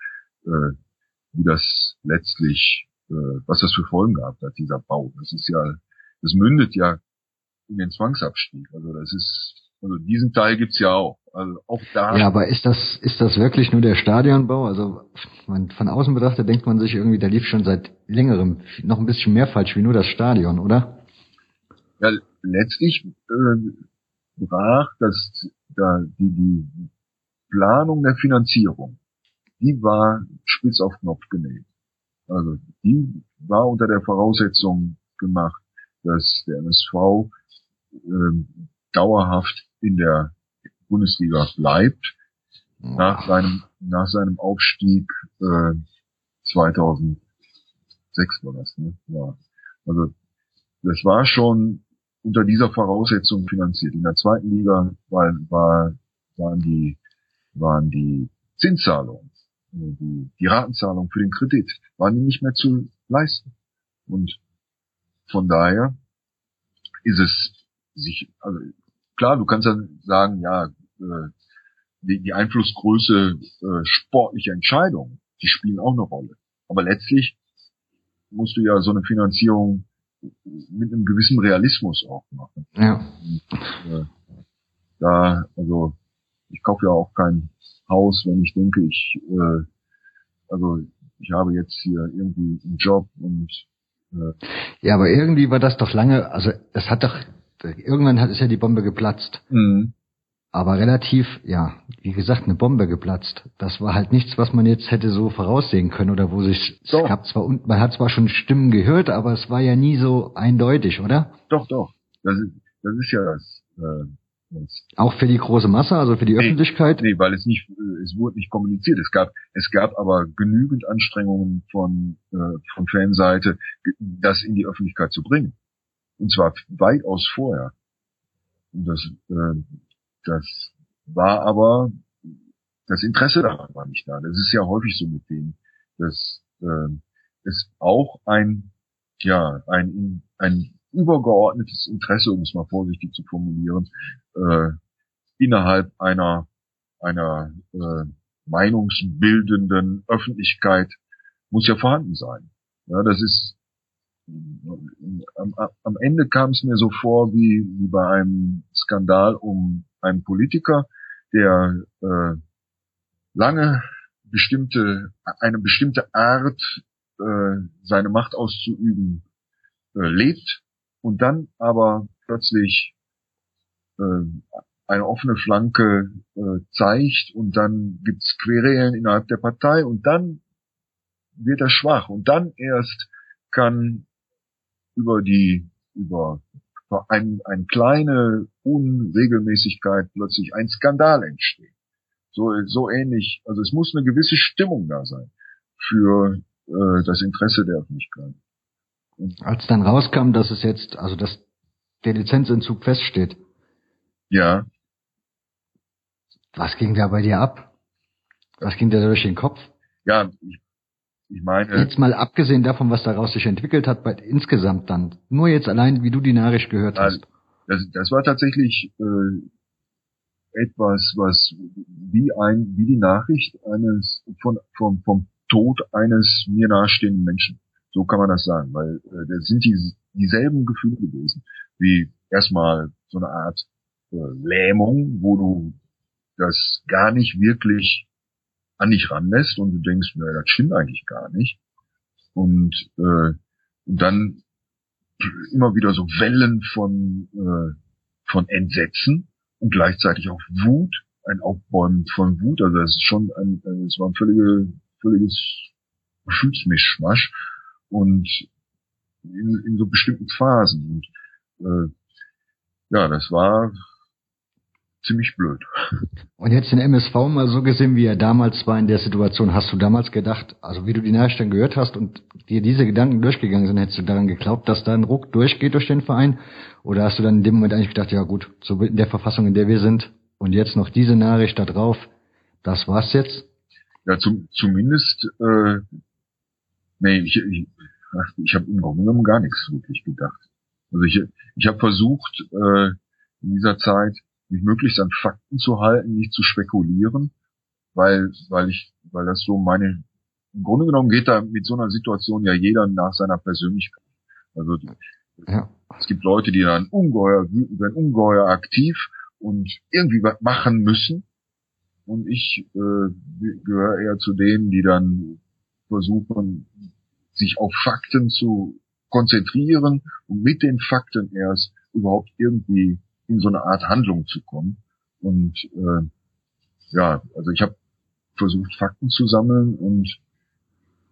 äh, wie das letztlich, äh, was das für Folgen gehabt hat, dieser Bau. Das ist ja, das mündet ja in den Zwangsabstieg. Also das ist also diesen Teil gibt's ja auch. Also auch da. Ja, aber ist das ist das wirklich nur der Stadionbau? Also man, von außen betrachtet denkt man sich irgendwie, da lief schon seit längerem noch ein bisschen mehr falsch wie nur das Stadion, oder? Ja, letztlich äh, brach das da die, die Planung der Finanzierung, die war spitz auf Knopf genäht. Also die war unter der Voraussetzung gemacht, dass der MSV äh, dauerhaft in der Bundesliga bleibt. Nach seinem, nach seinem Aufstieg äh, 2006 war das, ne? Ja. Also das war schon unter dieser Voraussetzung finanziert. In der zweiten Liga war, war, waren die waren die Zinszahlungen, die, die Ratenzahlungen für den Kredit, waren die nicht mehr zu leisten. Und von daher ist es sich, also klar, du kannst dann sagen, ja, äh, die, die Einflussgröße äh, sportlicher Entscheidungen, die spielen auch eine Rolle. Aber letztlich musst du ja so eine Finanzierung mit einem gewissen Realismus auch machen. Ja. Und, äh, da, also ich kaufe ja auch kein Haus, wenn ich denke, ich, äh, also ich habe jetzt hier irgendwie einen Job und äh, ja, aber irgendwie war das doch lange, also es hat doch irgendwann hat ist ja die Bombe geplatzt. Mhm. Aber relativ, ja, wie gesagt, eine Bombe geplatzt. Das war halt nichts, was man jetzt hätte so voraussehen können oder wo sich, doch. es gab zwar, man hat zwar schon Stimmen gehört, aber es war ja nie so eindeutig, oder? Doch, doch. Das ist, das ist ja das, äh, Auch für die große Masse, also für die nee, Öffentlichkeit? Nee, weil es nicht, es wurde nicht kommuniziert. Es gab, es gab aber genügend Anstrengungen von, äh, von Fanseite, das in die Öffentlichkeit zu bringen. Und zwar weitaus vorher. Und das, äh, das war aber, das Interesse daran war nicht da. Das ist ja häufig so mit denen, dass äh, es auch ein, ja, ein, ein übergeordnetes Interesse, um es mal vorsichtig zu formulieren, äh, innerhalb einer, einer äh, meinungsbildenden Öffentlichkeit muss ja vorhanden sein. Ja, das ist am, am Ende kam es mir so vor wie, wie bei einem Skandal um einen Politiker, der äh, lange bestimmte eine bestimmte Art äh, seine Macht auszuüben äh, lebt und dann aber plötzlich äh, eine offene Flanke äh, zeigt und dann gibt's Querelen innerhalb der Partei und dann wird er schwach und dann erst kann über die über ein, eine kleine Unregelmäßigkeit plötzlich ein Skandal entstehen. So, so ähnlich. Also es muss eine gewisse Stimmung da sein für äh, das Interesse der Öffentlichkeit. Und Als dann rauskam, dass es jetzt, also dass der Lizenzentzug feststeht. Ja. Was ging da bei dir ab? Was ging da durch den Kopf? Ja, ich, ich meine. Jetzt mal abgesehen davon, was daraus sich entwickelt hat, bei, insgesamt dann. Nur jetzt allein, wie du die Nachricht gehört hast. Das, das war tatsächlich äh, etwas, was wie ein, wie die Nachricht eines von, vom, vom Tod eines mir nahestehenden Menschen. So kann man das sagen, weil äh, das sind die, dieselben Gefühle gewesen, wie erstmal so eine Art äh, Lähmung, wo du das gar nicht wirklich an dich ranlässt und du denkst, naja, das stimmt eigentlich gar nicht. Und, äh, und dann immer wieder so Wellen von, äh, von Entsetzen und gleichzeitig auch Wut, ein Aufbäumen von Wut. Also es ist schon ein, äh, es war ein völlige, völliges Gefühlsmischmasch und in, in so bestimmten Phasen. Und äh, ja, das war ziemlich blöd. Und jetzt den MSV mal so gesehen, wie er damals war in der Situation, hast du damals gedacht, also wie du die Nachrichten gehört hast und dir diese Gedanken durchgegangen sind, hättest du daran geglaubt, dass da ein Ruck durchgeht durch den Verein? Oder hast du dann in dem Moment eigentlich gedacht, ja gut, so in der Verfassung, in der wir sind und jetzt noch diese Nachricht da drauf, das war's jetzt? Ja, zum, zumindest, äh, nee, ich, ich, ich habe im Grunde genommen gar nichts wirklich gedacht. Also ich, ich habe versucht, äh, in dieser Zeit mich möglichst an Fakten zu halten, nicht zu spekulieren, weil, weil ich, weil das so meine, im Grunde genommen geht da mit so einer Situation ja jeder nach seiner Persönlichkeit. Also ja. es gibt Leute, die dann ungeheuer wütend werden, ungeheuer aktiv und irgendwie was machen müssen. Und ich äh, gehöre eher zu denen, die dann versuchen, sich auf Fakten zu konzentrieren und mit den Fakten erst überhaupt irgendwie in so eine Art Handlung zu kommen. Und äh, ja, also ich habe versucht, Fakten zu sammeln und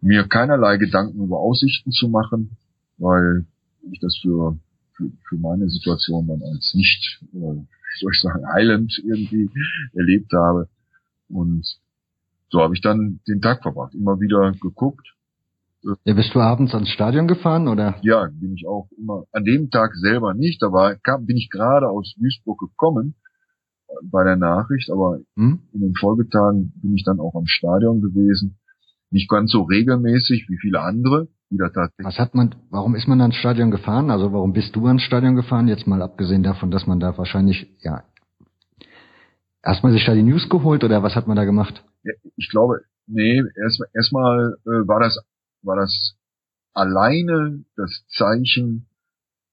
mir keinerlei Gedanken über Aussichten zu machen, weil ich das für, für, für meine Situation dann als nicht, äh, soll ich sagen, heilend irgendwie erlebt habe. Und so habe ich dann den Tag verbracht, immer wieder geguckt, ja, bist du abends ans Stadion gefahren oder? Ja, bin ich auch immer. An dem Tag selber nicht, da war, kam, bin ich gerade aus Duisburg gekommen äh, bei der Nachricht, aber hm? in den Folgetagen bin ich dann auch am Stadion gewesen. Nicht ganz so regelmäßig wie viele andere, die da tatsächlich. Was hat man, warum ist man ans Stadion gefahren? Also warum bist du ans Stadion gefahren? Jetzt mal abgesehen davon, dass man da wahrscheinlich, ja, erstmal sich da die News geholt oder was hat man da gemacht? Ja, ich glaube, nee, erstmal erstmal äh, war das war das alleine das Zeichen,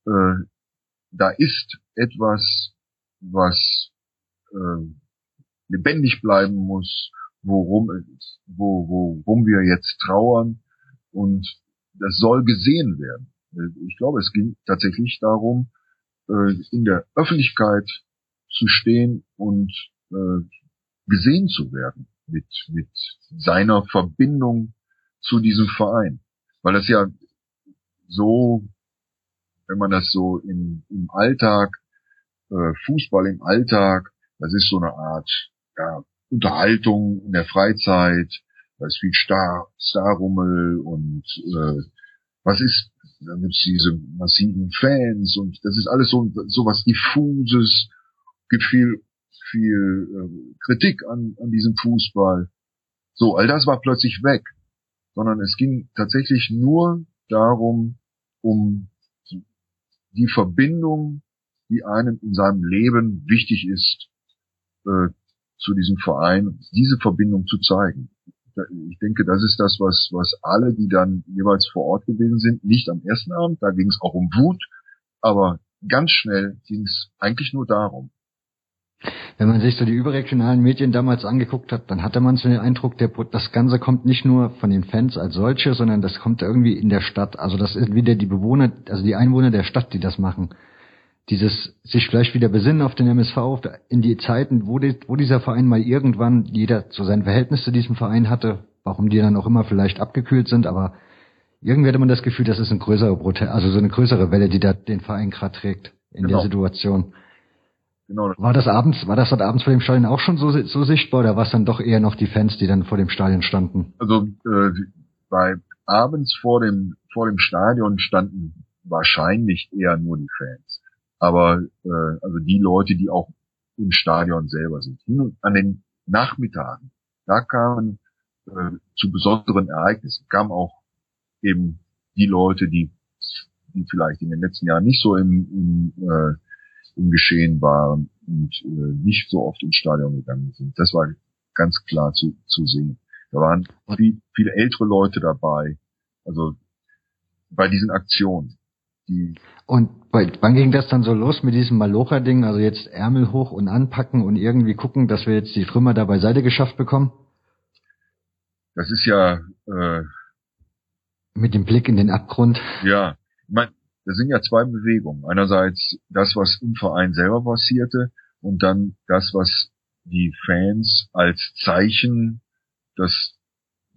äh, da ist etwas, was äh, lebendig bleiben muss, worum, wo, wo, worum wir jetzt trauern und das soll gesehen werden. Ich glaube, es ging tatsächlich darum, äh, in der Öffentlichkeit zu stehen und äh, gesehen zu werden mit, mit seiner Verbindung zu diesem Verein. Weil das ja so, wenn man das so im, im Alltag, äh, Fußball im Alltag, das ist so eine Art ja, Unterhaltung in der Freizeit, da ist viel Star, Starrummel und äh, was ist, da gibt's diese massiven Fans und das ist alles so, so was diffuses, gibt viel, viel äh, Kritik an, an diesem Fußball. So, all das war plötzlich weg sondern es ging tatsächlich nur darum, um die Verbindung, die einem in seinem Leben wichtig ist, äh, zu diesem Verein, diese Verbindung zu zeigen. Ich denke, das ist das, was, was alle, die dann jeweils vor Ort gewesen sind, nicht am ersten Abend, da ging es auch um Wut, aber ganz schnell ging es eigentlich nur darum. Wenn man sich so die überregionalen Medien damals angeguckt hat, dann hatte man so den Eindruck, der, das Ganze kommt nicht nur von den Fans als solche, sondern das kommt irgendwie in der Stadt. Also das sind wieder die Bewohner, also die Einwohner der Stadt, die das machen. dieses sich vielleicht wieder besinnen auf den MSV, in die Zeiten, wo, die, wo dieser Verein mal irgendwann jeder so sein Verhältnis zu diesem Verein hatte, warum die dann auch immer vielleicht abgekühlt sind, aber irgendwie hatte man das Gefühl, das ist ein größerer also so eine größere Welle, die da den Verein gerade trägt in genau. der Situation. Genau. War das abends, war das dort abends vor dem Stadion auch schon so, so sichtbar oder war es dann doch eher noch die Fans, die dann vor dem Stadion standen? Also äh, bei abends vor dem vor dem Stadion standen wahrscheinlich eher nur die Fans, aber äh, also die Leute, die auch im Stadion selber sind. An den Nachmittagen, da kamen äh, zu besonderen Ereignissen, kamen auch eben die Leute, die, die vielleicht in den letzten Jahren nicht so im, im äh, im Geschehen waren und äh, nicht so oft ins Stadion gegangen sind. Das war ganz klar zu, zu sehen. Da waren viel, viele ältere Leute dabei, also bei diesen Aktionen. Die und bei, wann ging das dann so los mit diesem Malocha-Ding? Also jetzt Ärmel hoch und anpacken und irgendwie gucken, dass wir jetzt die Trümmer da beiseite geschafft bekommen? Das ist ja äh, mit dem Blick in den Abgrund. Ja, ich mein, das sind ja zwei Bewegungen. Einerseits das, was im Verein selber passierte und dann das, was die Fans als Zeichen, dass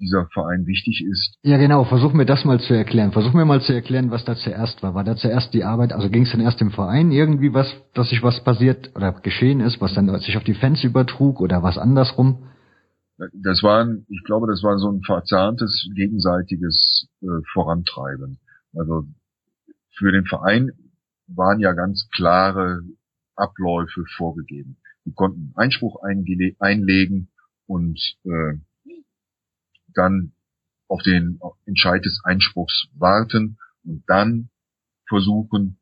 dieser Verein wichtig ist. Ja, genau. Versuch mir das mal zu erklären. Versuch mir mal zu erklären, was da zuerst war. War da zuerst die Arbeit, also ging es dann erst im Verein irgendwie was, dass sich was passiert oder geschehen ist, was dann sich auf die Fans übertrug oder was andersrum? Das waren, ich glaube, das war so ein verzahntes gegenseitiges äh, Vorantreiben. Also für den Verein waren ja ganz klare Abläufe vorgegeben. Die konnten Einspruch einlegen und äh, dann auf den Entscheid des Einspruchs warten und dann versuchen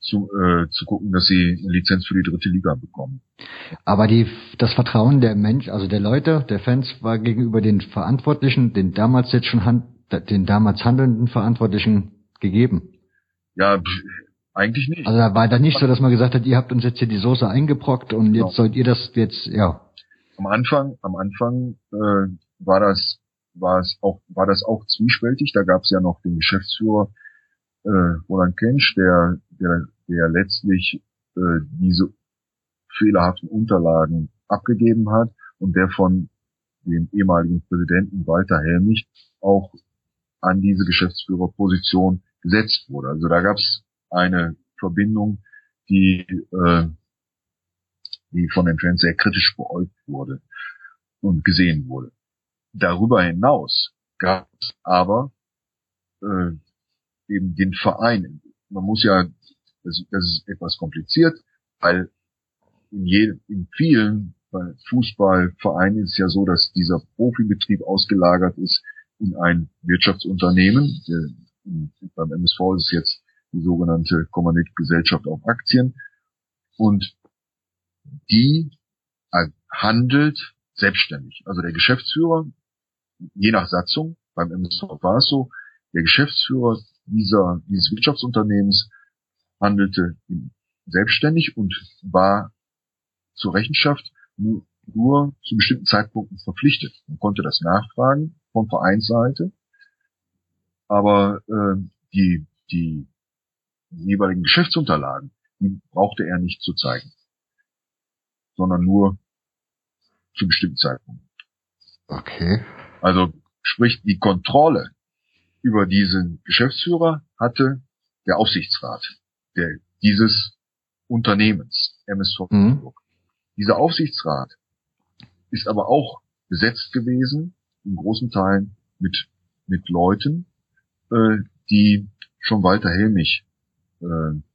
zu, äh, zu gucken, dass sie eine Lizenz für die dritte Liga bekommen. Aber die, das Vertrauen der Mensch, also der Leute, der Fans war gegenüber den Verantwortlichen, den damals jetzt schon hand, den damals handelnden Verantwortlichen gegeben. Ja, eigentlich nicht. Also da war da nicht so, dass man gesagt hat, ihr habt uns jetzt hier die Soße eingebrockt und jetzt genau. sollt ihr das jetzt, ja. Am Anfang, am Anfang äh, war das, war es auch, war das auch zwiespältig. Da gab es ja noch den Geschäftsführer äh, Roland Kensch, der, der, der letztlich äh, diese fehlerhaften Unterlagen abgegeben hat und der von dem ehemaligen Präsidenten Walter Helmich auch an diese Geschäftsführerposition gesetzt wurde. Also da gab es eine Verbindung, die, äh, die von den Fans sehr kritisch beäugt wurde und gesehen wurde. Darüber hinaus gab es aber äh, eben den Verein. Man muss ja, das, das ist etwas kompliziert, weil in, je, in vielen Fußballvereinen ist es ja so, dass dieser Profibetrieb ausgelagert ist in ein Wirtschaftsunternehmen. Beim MSV ist es jetzt die sogenannte Kommanditgesellschaft auf Aktien. Und die handelt selbstständig. Also der Geschäftsführer, je nach Satzung, beim MSV war es so, der Geschäftsführer dieser, dieses Wirtschaftsunternehmens handelte selbstständig und war zur Rechenschaft nur, nur zu bestimmten Zeitpunkten verpflichtet. Man konnte das nachfragen von Vereinsseite aber äh, die, die jeweiligen Geschäftsunterlagen, die brauchte er nicht zu zeigen, sondern nur zu bestimmten Zeitpunkten. Okay. Also sprich, die Kontrolle über diesen Geschäftsführer hatte der Aufsichtsrat der, dieses Unternehmens, MSV mhm. Dieser Aufsichtsrat ist aber auch besetzt gewesen, in großen Teilen mit, mit Leuten, äh, die schon Walter Helmich äh,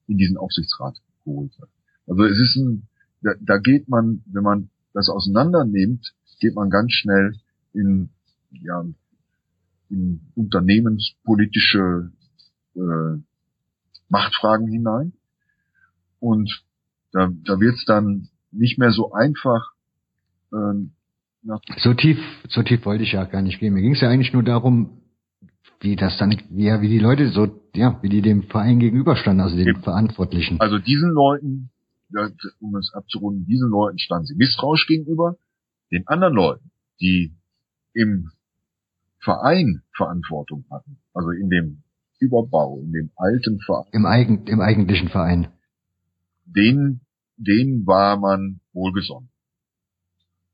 in diesen Aufsichtsrat geholt hat. Also es ist ein, da, da geht man, wenn man das auseinander nimmt, geht man ganz schnell in, ja, in unternehmenspolitische äh, Machtfragen hinein. Und da, da wird es dann nicht mehr so einfach. Äh, so tief, so tief wollte ich ja gar nicht gehen. Mir ging es ja eigentlich nur darum, wie das dann, ja, wie die Leute so, ja, wie die dem Verein gegenüberstanden, also den. Verantwortlichen. Also diesen Leuten, um es abzurunden, diesen Leuten standen sie misstrauisch gegenüber, den anderen Leuten, die im Verein Verantwortung hatten, also in dem Überbau, in dem alten Verein. Im, eigen, im eigentlichen Verein. den, den war man wohlgesonnen.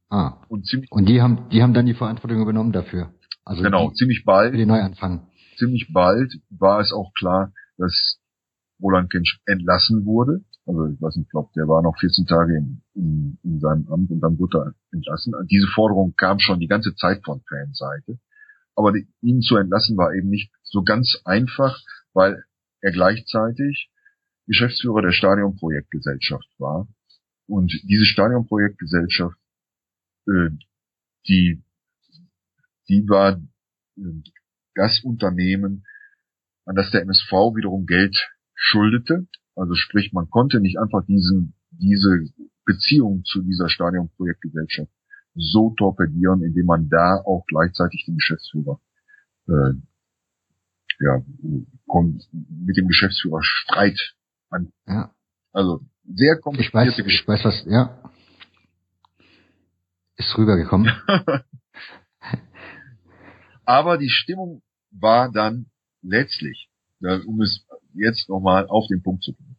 Ah. Und, ziemlich und die haben, die haben dann die Verantwortung übernommen dafür. Also genau, die, ziemlich bald. Den Neuanfang. Ziemlich bald war es auch klar, dass Roland Kinch entlassen wurde. Also ich weiß nicht, ich glaube, der war noch 14 Tage in, in, in seinem Amt und dann wurde er entlassen. Diese Forderung kam schon die ganze Zeit von Fanseite. Aber die, ihn zu entlassen war eben nicht so ganz einfach, weil er gleichzeitig Geschäftsführer der Stadionprojektgesellschaft war. Und diese Stadionprojektgesellschaft äh, die, die war das Unternehmen, an das der MSV wiederum Geld schuldete. Also sprich, man konnte nicht einfach diesen, diese Beziehung zu dieser Stadionprojektgesellschaft so torpedieren, indem man da auch gleichzeitig den Geschäftsführer äh, ja, kommt, mit dem Geschäftsführer Streit an. Ja. Also sehr komplizierte ich weiß, ich weiß was, ja. Ist rübergekommen. Aber die Stimmung war dann letztlich, um es jetzt nochmal auf den Punkt zu bringen,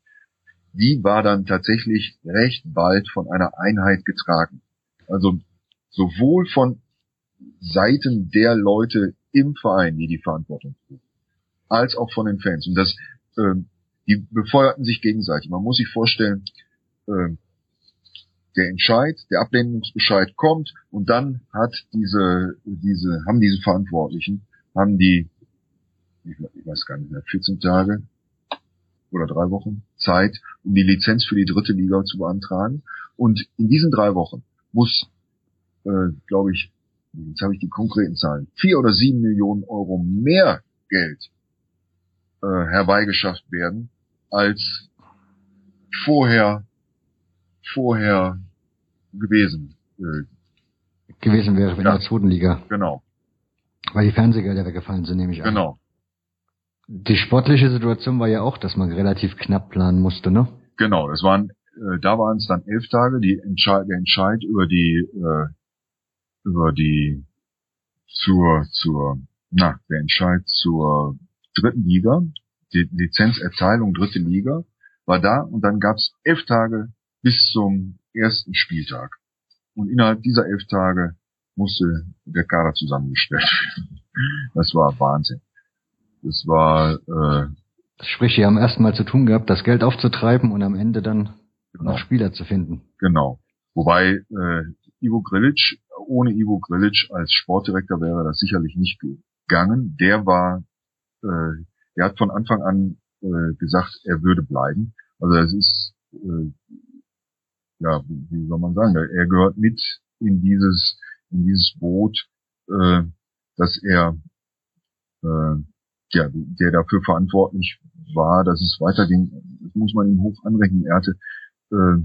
die war dann tatsächlich recht bald von einer Einheit getragen. Also sowohl von Seiten der Leute im Verein, die die Verantwortung trugen, als auch von den Fans. Und das, ähm, die befeuerten sich gegenseitig. Man muss sich vorstellen, ähm, der Entscheid, der Ablehnungsbescheid kommt und dann hat diese, diese, haben diese Verantwortlichen, haben die, ich weiß gar nicht mehr, 14 Tage oder drei Wochen Zeit, um die Lizenz für die dritte Liga zu beantragen. Und in diesen drei Wochen muss, äh, glaube ich, jetzt habe ich die konkreten Zahlen, vier oder sieben Millionen Euro mehr Geld äh, herbeigeschafft werden, als vorher vorher gewesen. Äh, gewesen wäre in ja. der zweiten Liga. Genau. Weil die Fernsehgelder weggefallen sind, nehme ich an. Genau. Die sportliche Situation war ja auch, dass man relativ knapp planen musste, ne? Genau, das waren, äh, da waren es dann elf Tage, die Entscheid, der Entscheid über die, äh, über die, zur, zur, na, der Entscheid zur dritten Liga, die Lizenzerteilung dritte Liga, war da und dann gab es elf Tage bis zum ersten Spieltag. Und innerhalb dieser elf Tage musste der Kader zusammengestellt werden. Das war Wahnsinn. Das war äh, Sprich, die haben erstmal zu tun gehabt, das Geld aufzutreiben und am Ende dann genau. noch Spieler zu finden. Genau. Wobei äh, Ivo Grilic, ohne Ivo Grilic als Sportdirektor wäre das sicherlich nicht gegangen. Der war, äh, der hat von Anfang an äh, gesagt, er würde bleiben. Also das ist äh, ja, wie soll man sagen, er gehört mit in dieses, in dieses Boot, äh, dass er, äh, ja, der dafür verantwortlich war, dass es weiterging, das muss man ihm hoch anrechnen. Er hatte äh,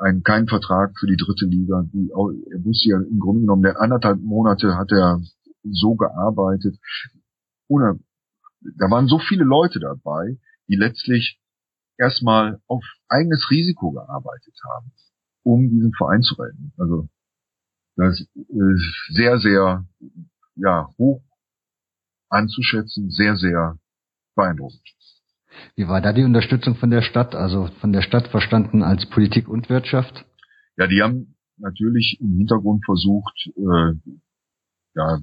einen, keinen Vertrag für die dritte Liga. Die, er wusste ja im Grunde genommen, der anderthalb Monate hat er so gearbeitet. Oder da waren so viele Leute dabei, die letztlich erstmal auf eigenes Risiko gearbeitet haben, um diesen Verein zu retten. Also das ist sehr, sehr ja, hoch anzuschätzen, sehr, sehr beeindruckend. Wie war da die Unterstützung von der Stadt, also von der Stadt verstanden als Politik und Wirtschaft? Ja, die haben natürlich im Hintergrund versucht, äh, ja,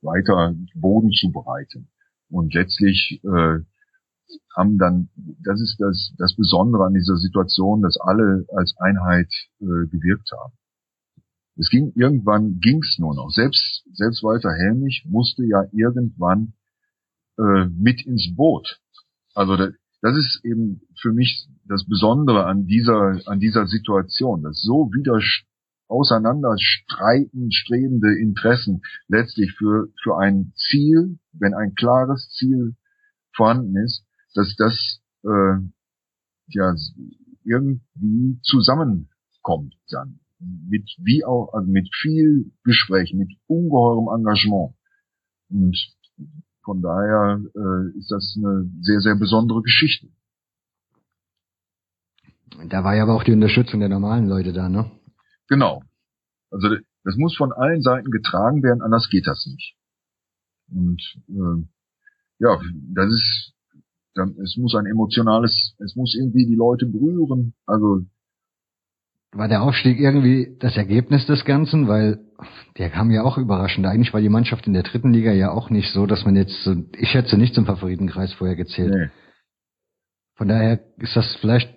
weiter Boden zu bereiten. Und letztlich äh, haben dann, das ist das, das Besondere an dieser Situation, dass alle als Einheit äh, gewirkt haben. Es ging irgendwann ging's nur noch. Selbst selbst Walter Helmich musste ja irgendwann äh, mit ins Boot. Also das, das ist eben für mich das Besondere an dieser an dieser Situation, dass so wieder auseinanderstreiten strebende Interessen letztlich für für ein Ziel, wenn ein klares Ziel vorhanden ist, dass das äh, ja irgendwie zusammenkommt dann mit wie auch also mit viel Gespräch, mit ungeheurem Engagement und von daher äh, ist das eine sehr sehr besondere Geschichte. Da war ja aber auch die Unterstützung der normalen Leute da, ne? Genau. Also das muss von allen Seiten getragen werden, anders geht das nicht. Und äh, ja, das ist dann, es muss ein emotionales, es muss irgendwie die Leute berühren. Also war der Aufstieg irgendwie das Ergebnis des Ganzen, weil der kam ja auch überraschend. Eigentlich war die Mannschaft in der dritten Liga ja auch nicht so, dass man jetzt, ich hätte nicht zum Favoritenkreis vorher gezählt. Nee. Von daher ist das vielleicht,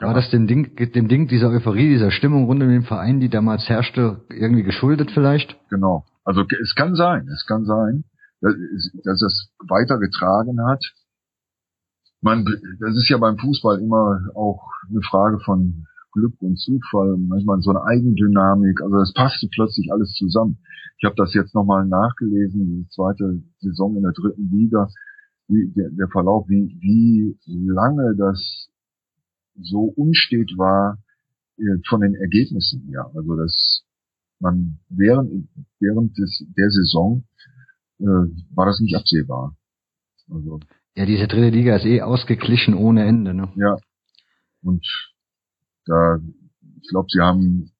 ja. war das dem Ding, dem Ding dieser Euphorie, dieser Stimmung rund um den Verein, die damals herrschte, irgendwie geschuldet vielleicht? Genau. Also es kann sein, es kann sein, dass, es weitergetragen hat. Man, das ist ja beim Fußball immer auch eine Frage von Glück und Zufall, manchmal so eine Eigendynamik. Also das passte plötzlich alles zusammen. Ich habe das jetzt nochmal nachgelesen, die zweite Saison in der dritten Liga, wie, der, der Verlauf, wie, wie lange das so unstet war äh, von den Ergebnissen her. Also dass man während, während des, der Saison äh, war das nicht absehbar. Also, ja, diese dritte Liga ist eh ausgeglichen ohne Ende. Ne? Ja. Und da, ich glaube, sie haben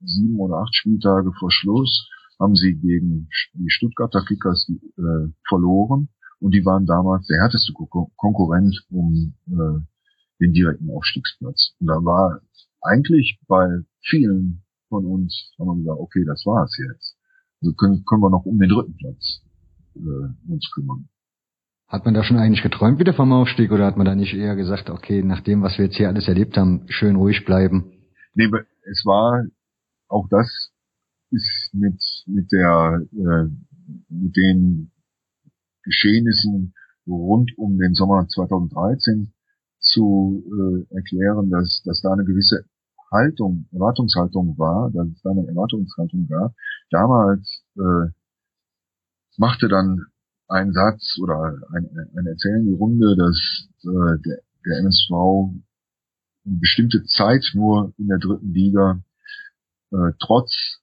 sieben oder acht Spieltage vor Schluss haben sie gegen die Stuttgarter Kickers äh, verloren und die waren damals der härteste Konkurrent um äh, den direkten Aufstiegsplatz. Und da war eigentlich bei vielen von uns, haben wir gesagt, okay, das war's jetzt. Also können, können wir noch um den dritten Platz äh, uns kümmern. Hat man da schon eigentlich geträumt wieder vom Aufstieg oder hat man da nicht eher gesagt, okay, nach dem, was wir jetzt hier alles erlebt haben, schön ruhig bleiben? Nee, es war, auch das ist mit, mit der, äh, mit den Geschehnissen rund um den Sommer 2013 zu äh, erklären, dass, dass da eine gewisse Haltung, Erwartungshaltung war, dass es da eine Erwartungshaltung gab. Damals äh, machte dann ein Satz oder ein, ein Erzählen die Runde, dass äh, der, der MSV eine bestimmte Zeit nur in der dritten Liga äh, trotz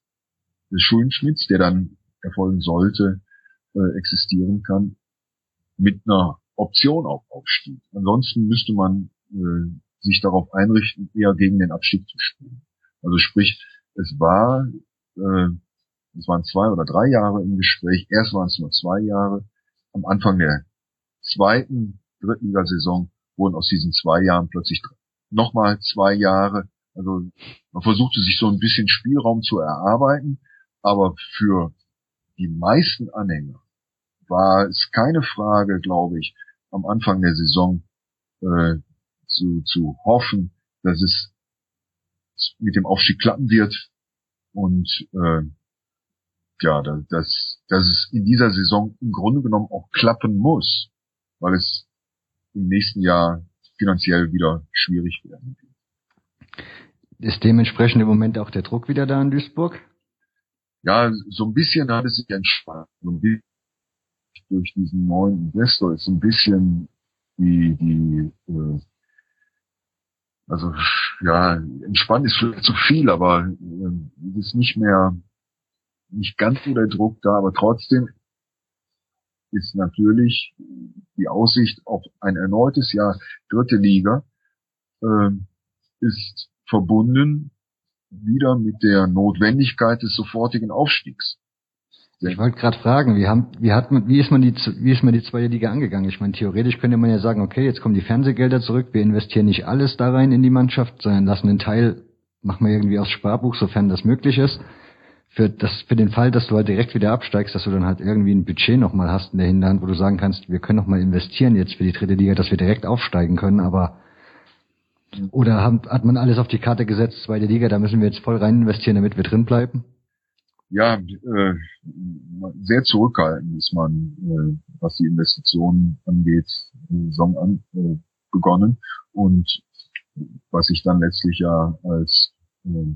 des Schuldenschnitts, der dann erfolgen sollte, äh, existieren kann, mit einer Option auf Aufstieg. Ansonsten müsste man äh, sich darauf einrichten, eher gegen den Abstieg zu spielen. Also sprich, es war, äh, es waren zwei oder drei Jahre im Gespräch, erst waren es nur zwei Jahre, am Anfang der zweiten Drittligasaison wurden aus diesen zwei Jahren plötzlich nochmal zwei Jahre. Also man versuchte sich so ein bisschen Spielraum zu erarbeiten, aber für die meisten Anhänger war es keine Frage, glaube ich, am Anfang der Saison äh, zu, zu hoffen, dass es mit dem Aufstieg klappen wird. Und äh, ja, dass, dass es in dieser Saison im Grunde genommen auch klappen muss, weil es im nächsten Jahr finanziell wieder schwierig werden wird. Ist dementsprechend im Moment auch der Druck wieder da in Duisburg? Ja, so ein bisschen hat es sich entspannt. So ein bisschen durch diesen neuen Investor ist ein bisschen die, die äh, also ja, entspannt ist vielleicht zu viel, aber äh, es ist nicht mehr nicht ganz so der Druck da, aber trotzdem ist natürlich die Aussicht auf ein erneutes Jahr dritte Liga äh, ist verbunden wieder mit der Notwendigkeit des sofortigen Aufstiegs. Ich wollte gerade fragen, wie, haben, wie, hat man, wie, ist man die, wie ist man die zweite Liga angegangen? Ich meine, theoretisch könnte man ja sagen, okay, jetzt kommen die Fernsehgelder zurück, wir investieren nicht alles da rein in die Mannschaft, sondern lassen einen Teil, machen wir irgendwie aus Sparbuch, sofern das möglich ist für das für den Fall, dass du halt direkt wieder absteigst, dass du dann halt irgendwie ein Budget nochmal hast in der Hinterhand, wo du sagen kannst, wir können nochmal investieren jetzt für die dritte Liga, dass wir direkt aufsteigen können, aber oder haben, hat man alles auf die Karte gesetzt, zweite Liga, da müssen wir jetzt voll rein investieren, damit wir drin bleiben? Ja, äh, sehr zurückhaltend ist man, äh, was die Investitionen angeht, die Saison an, äh, begonnen und was sich dann letztlich ja als äh,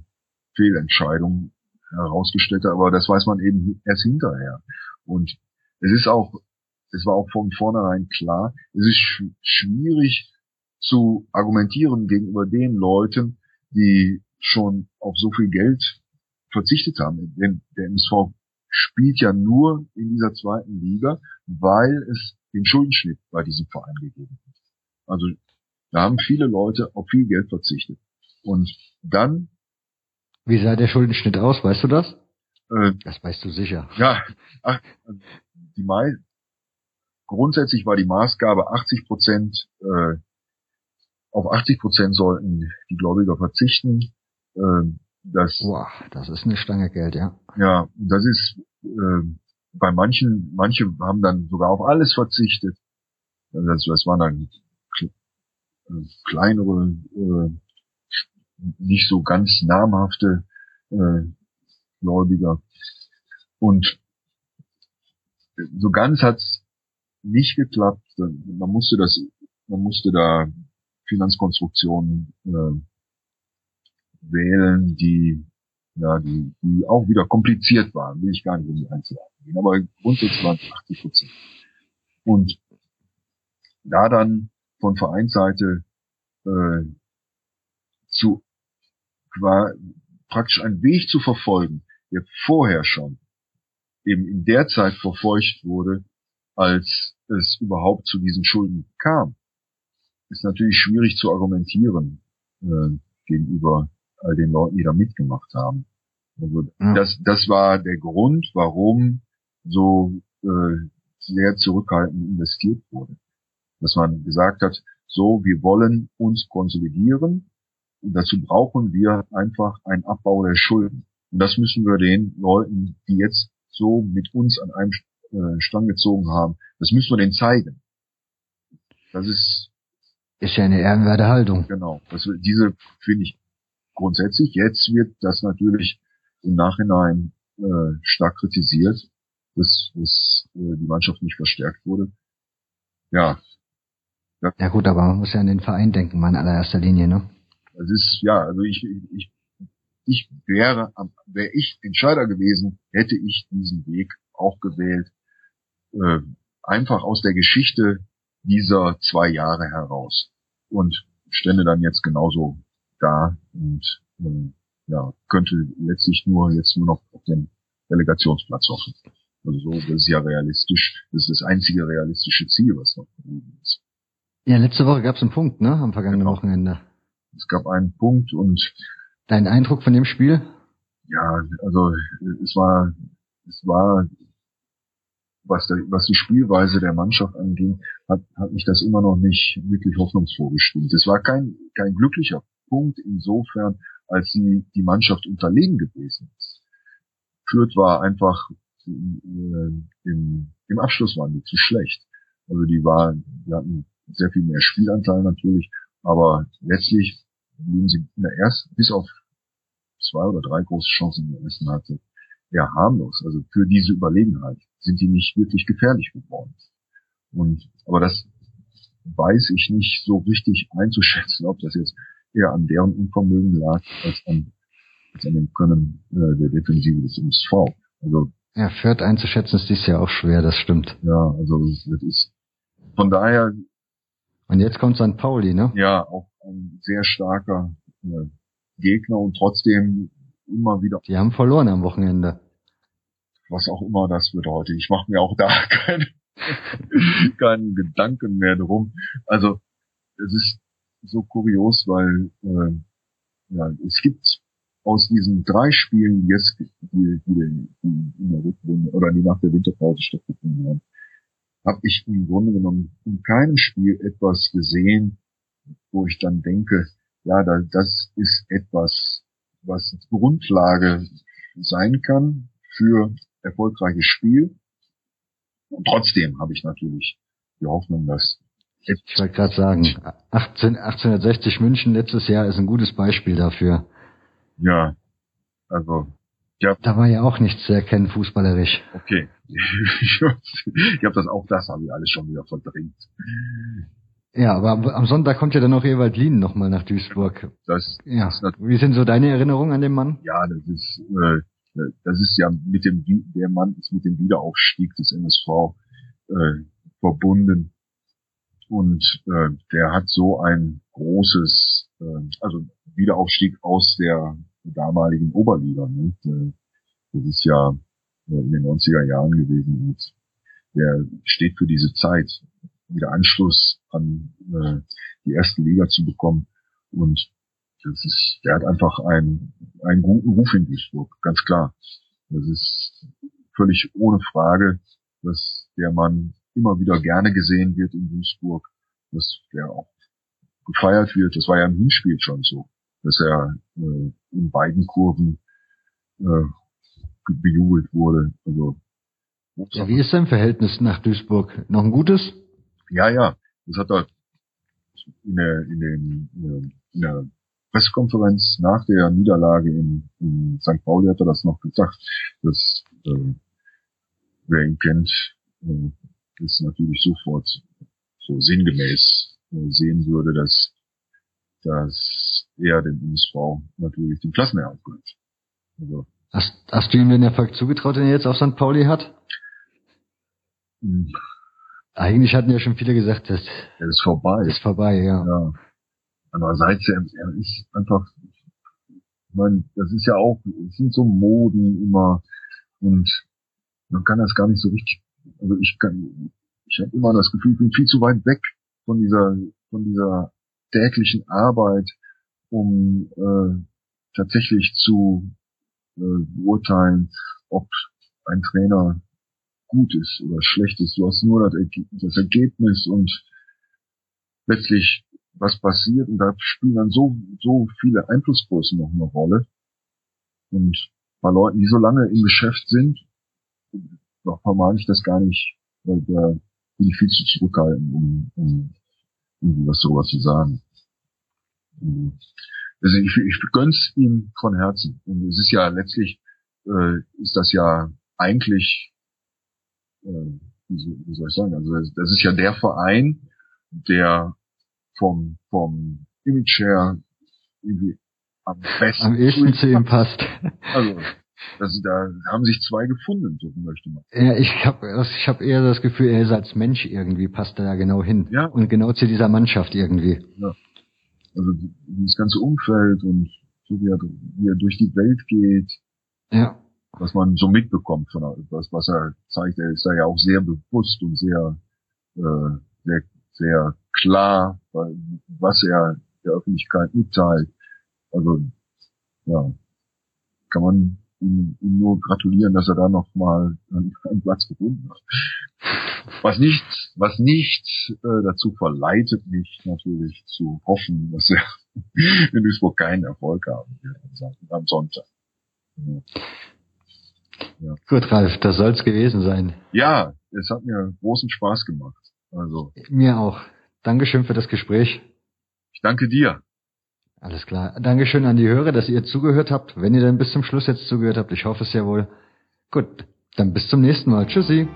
Fehlentscheidung herausgestellt hat, aber das weiß man eben erst hinterher. Und es ist auch, es war auch von vornherein klar, es ist sch schwierig zu argumentieren gegenüber den Leuten, die schon auf so viel Geld verzichtet haben. Denn der MSV spielt ja nur in dieser zweiten Liga, weil es den Schuldenschnitt bei diesem Verein gegeben hat. Also da haben viele Leute auf viel Geld verzichtet. Und dann wie sah der Schuldenschnitt aus, weißt du das? Äh, das weißt du sicher. Ja, ach, die meisten, grundsätzlich war die Maßgabe 80 Prozent, äh, auf 80 Prozent sollten die Gläubiger verzichten. Äh, das, Boah, das ist eine Stange Geld, ja. Ja, das ist äh, bei manchen, manche haben dann sogar auf alles verzichtet. Das, das waren dann äh, kleinere, äh, nicht so ganz namhafte äh, Gläubiger. Und so ganz hat's nicht geklappt. Man musste das, man musste da Finanzkonstruktionen äh, wählen, die ja, die, die auch wieder kompliziert waren, will ich gar nicht in die Einzelheiten gehen, aber grundsätzlich waren es 80 Prozent. Und da dann von Vereinsseite äh, zu war praktisch ein Weg zu verfolgen, der vorher schon eben in der Zeit verfolgt wurde, als es überhaupt zu diesen Schulden kam, ist natürlich schwierig zu argumentieren äh, gegenüber all den Leuten, die da mitgemacht haben. Also ja. das, das war der Grund, warum so äh, sehr zurückhaltend investiert wurde. Dass man gesagt hat, so, wir wollen uns konsolidieren und dazu brauchen wir einfach einen Abbau der Schulden. Und das müssen wir den Leuten, die jetzt so mit uns an einem äh, Strang gezogen haben, das müssen wir denen zeigen. Das ist ist ja eine ehrenwerte Haltung. Genau. Das, diese finde ich grundsätzlich. Jetzt wird das natürlich im Nachhinein äh, stark kritisiert, dass, dass äh, die Mannschaft nicht verstärkt wurde. Ja. ja. Ja gut, aber man muss ja an den Verein denken, mal in allererster Linie, ne? Das ist, ja, also ich, ich, ich wäre, wäre ich Entscheider gewesen, hätte ich diesen Weg auch gewählt. Äh, einfach aus der Geschichte dieser zwei Jahre heraus. Und stände dann jetzt genauso da und äh, ja, könnte letztlich nur jetzt nur noch auf den Relegationsplatz hoffen. Also so, das ist ja realistisch. Das ist das einzige realistische Ziel, was noch geblieben ist. Ja, letzte Woche gab es einen Punkt, ne? Am vergangenen genau. Wochenende. Es gab einen Punkt und Dein Eindruck von dem Spiel? Ja, also es war es war was, der, was die Spielweise der Mannschaft anging, hat, hat mich das immer noch nicht wirklich hoffnungsvoll gestimmt. Es war kein, kein glücklicher Punkt insofern, als sie die Mannschaft unterlegen gewesen ist. Fürth war einfach äh, im, im Abschluss waren die zu schlecht. Also die waren, die hatten sehr viel mehr Spielanteil natürlich, aber letztlich blieben sie in der ersten, bis auf zwei oder drei große Chancen in der ersten Halbzeit, ja harmlos. Also für diese Überlegenheit sind die nicht wirklich gefährlich geworden. Und aber das weiß ich nicht so richtig einzuschätzen, ob das jetzt eher an deren Unvermögen lag als an, als an dem Können äh, der Defensive des MSV. Also ja, Fürth einzuschätzen ist dies ja auch schwer, das stimmt. Ja, also das ist von daher. Und jetzt kommt St. Pauli, ne? Ja, auch ein sehr starker äh, Gegner und trotzdem immer wieder. Die haben verloren am Wochenende. Was auch immer das bedeutet. Ich mache mir auch da keine, keinen Gedanken mehr drum. Also es ist so kurios, weil äh, ja, es gibt aus diesen drei Spielen, jetzt die, die, die in der Rückrunde oder die nach der Winterpause stattgefunden haben, habe ich im Grunde genommen in keinem Spiel etwas gesehen, wo ich dann denke, ja, da, das ist etwas, was Grundlage sein kann für erfolgreiches Spiel. Und trotzdem habe ich natürlich die Hoffnung, dass ich wollte gerade sagen, 18, 1860 München letztes Jahr ist ein gutes Beispiel dafür. Ja, also ja. Da war ja auch nichts zu erkennen, fußballerisch. Okay. ich habe das auch das habe ich alles schon wieder verdrängt. Ja, aber am Sonntag kommt ja dann auch Ewald Lien nochmal nach Duisburg. Das, ja. Wie sind so deine Erinnerungen an den Mann? Ja, das ist, äh, das ist ja mit dem, der Mann ist mit dem Wiederaufstieg des MSV äh, verbunden. Und äh, der hat so ein großes, äh, also Wiederaufstieg aus der damaligen Oberliga. Ne? Das ist ja äh, in den 90er Jahren gewesen. Und der steht für diese Zeit, wieder Anschluss an äh, die erste Liga zu bekommen. Und das ist, der hat einfach einen, einen guten Ruf in Duisburg, ganz klar. Das ist völlig ohne Frage, dass der Mann immer wieder gerne gesehen wird in Duisburg, dass der auch gefeiert wird. Das war ja im Hinspiel schon so, dass er äh, in beiden Kurven äh, bejubelt wurde. Also, ja, wie ist sein Verhältnis nach Duisburg? Noch ein gutes? Ja, ja. Das hat er in der, in, den, in der Pressekonferenz nach der Niederlage in, in St. Pauli hat er das noch gesagt, dass äh, wer ihn kennt, äh, ist natürlich sofort so sinngemäß äh, sehen würde, dass, dass er dem USV natürlich den Klassenerhalt gönnt. Also, hast, hast du ihm den Erfolg zugetraut, den er jetzt auf St. Pauli hat? Hm. Eigentlich hatten ja schon viele gesagt, dass er ist vorbei. Ist vorbei, ja. ja. Andererseits, er, er ist einfach, ich meine, das ist ja auch, es sind so Moden immer und man kann das gar nicht so richtig, also ich kann, ich habe immer das Gefühl, ich bin viel zu weit weg von dieser, von dieser täglichen Arbeit, um äh, tatsächlich zu äh, beurteilen, ob ein Trainer gut ist oder schlecht ist. Du hast nur das, das Ergebnis und letztlich was passiert und da spielen dann so, so viele Einflussgrößen noch eine Rolle. Und bei Leuten, die so lange im Geschäft sind, noch vermag ich das gar nicht, weil da bin ich viel zu zurückhaltend, um, um irgendwie was sowas zu sagen. Also ich, ich gönn's ihm von Herzen. Und es ist ja letztlich, äh, ist das ja eigentlich, äh, wie soll ich sagen, also das ist ja der Verein, der vom, vom Image her irgendwie am besten. Am ehesten zu ihm passt. Also, das, da haben sich zwei gefunden, so möchte man. Ja, ich habe ich hab eher das Gefühl, er ist als Mensch irgendwie, passt er da genau hin. Ja. Und genau zu dieser Mannschaft irgendwie. Ja. Also das ganze Umfeld und so wie er, wie er durch die Welt geht. Ja. Was man so mitbekommt von was, was er zeigt, er ist da ja auch sehr bewusst und sehr, äh, sehr, sehr klar, was er der Öffentlichkeit mitteilt. Also ja, kann man ihm, ihm nur gratulieren, dass er da noch mal einen, einen Platz gefunden hat. Was nicht, was nicht äh, dazu verleitet, mich natürlich zu hoffen, dass er in Duisburg keinen Erfolg haben wird am Sonntag. Ja. Ja. Gut, Ralf, das soll's gewesen sein. Ja, es hat mir großen Spaß gemacht. Also mir auch. Dankeschön für das Gespräch. Ich danke dir. Alles klar. Dankeschön an die Hörer, dass ihr zugehört habt. Wenn ihr dann bis zum Schluss jetzt zugehört habt, ich hoffe es ja wohl. Gut, dann bis zum nächsten Mal. Tschüssi.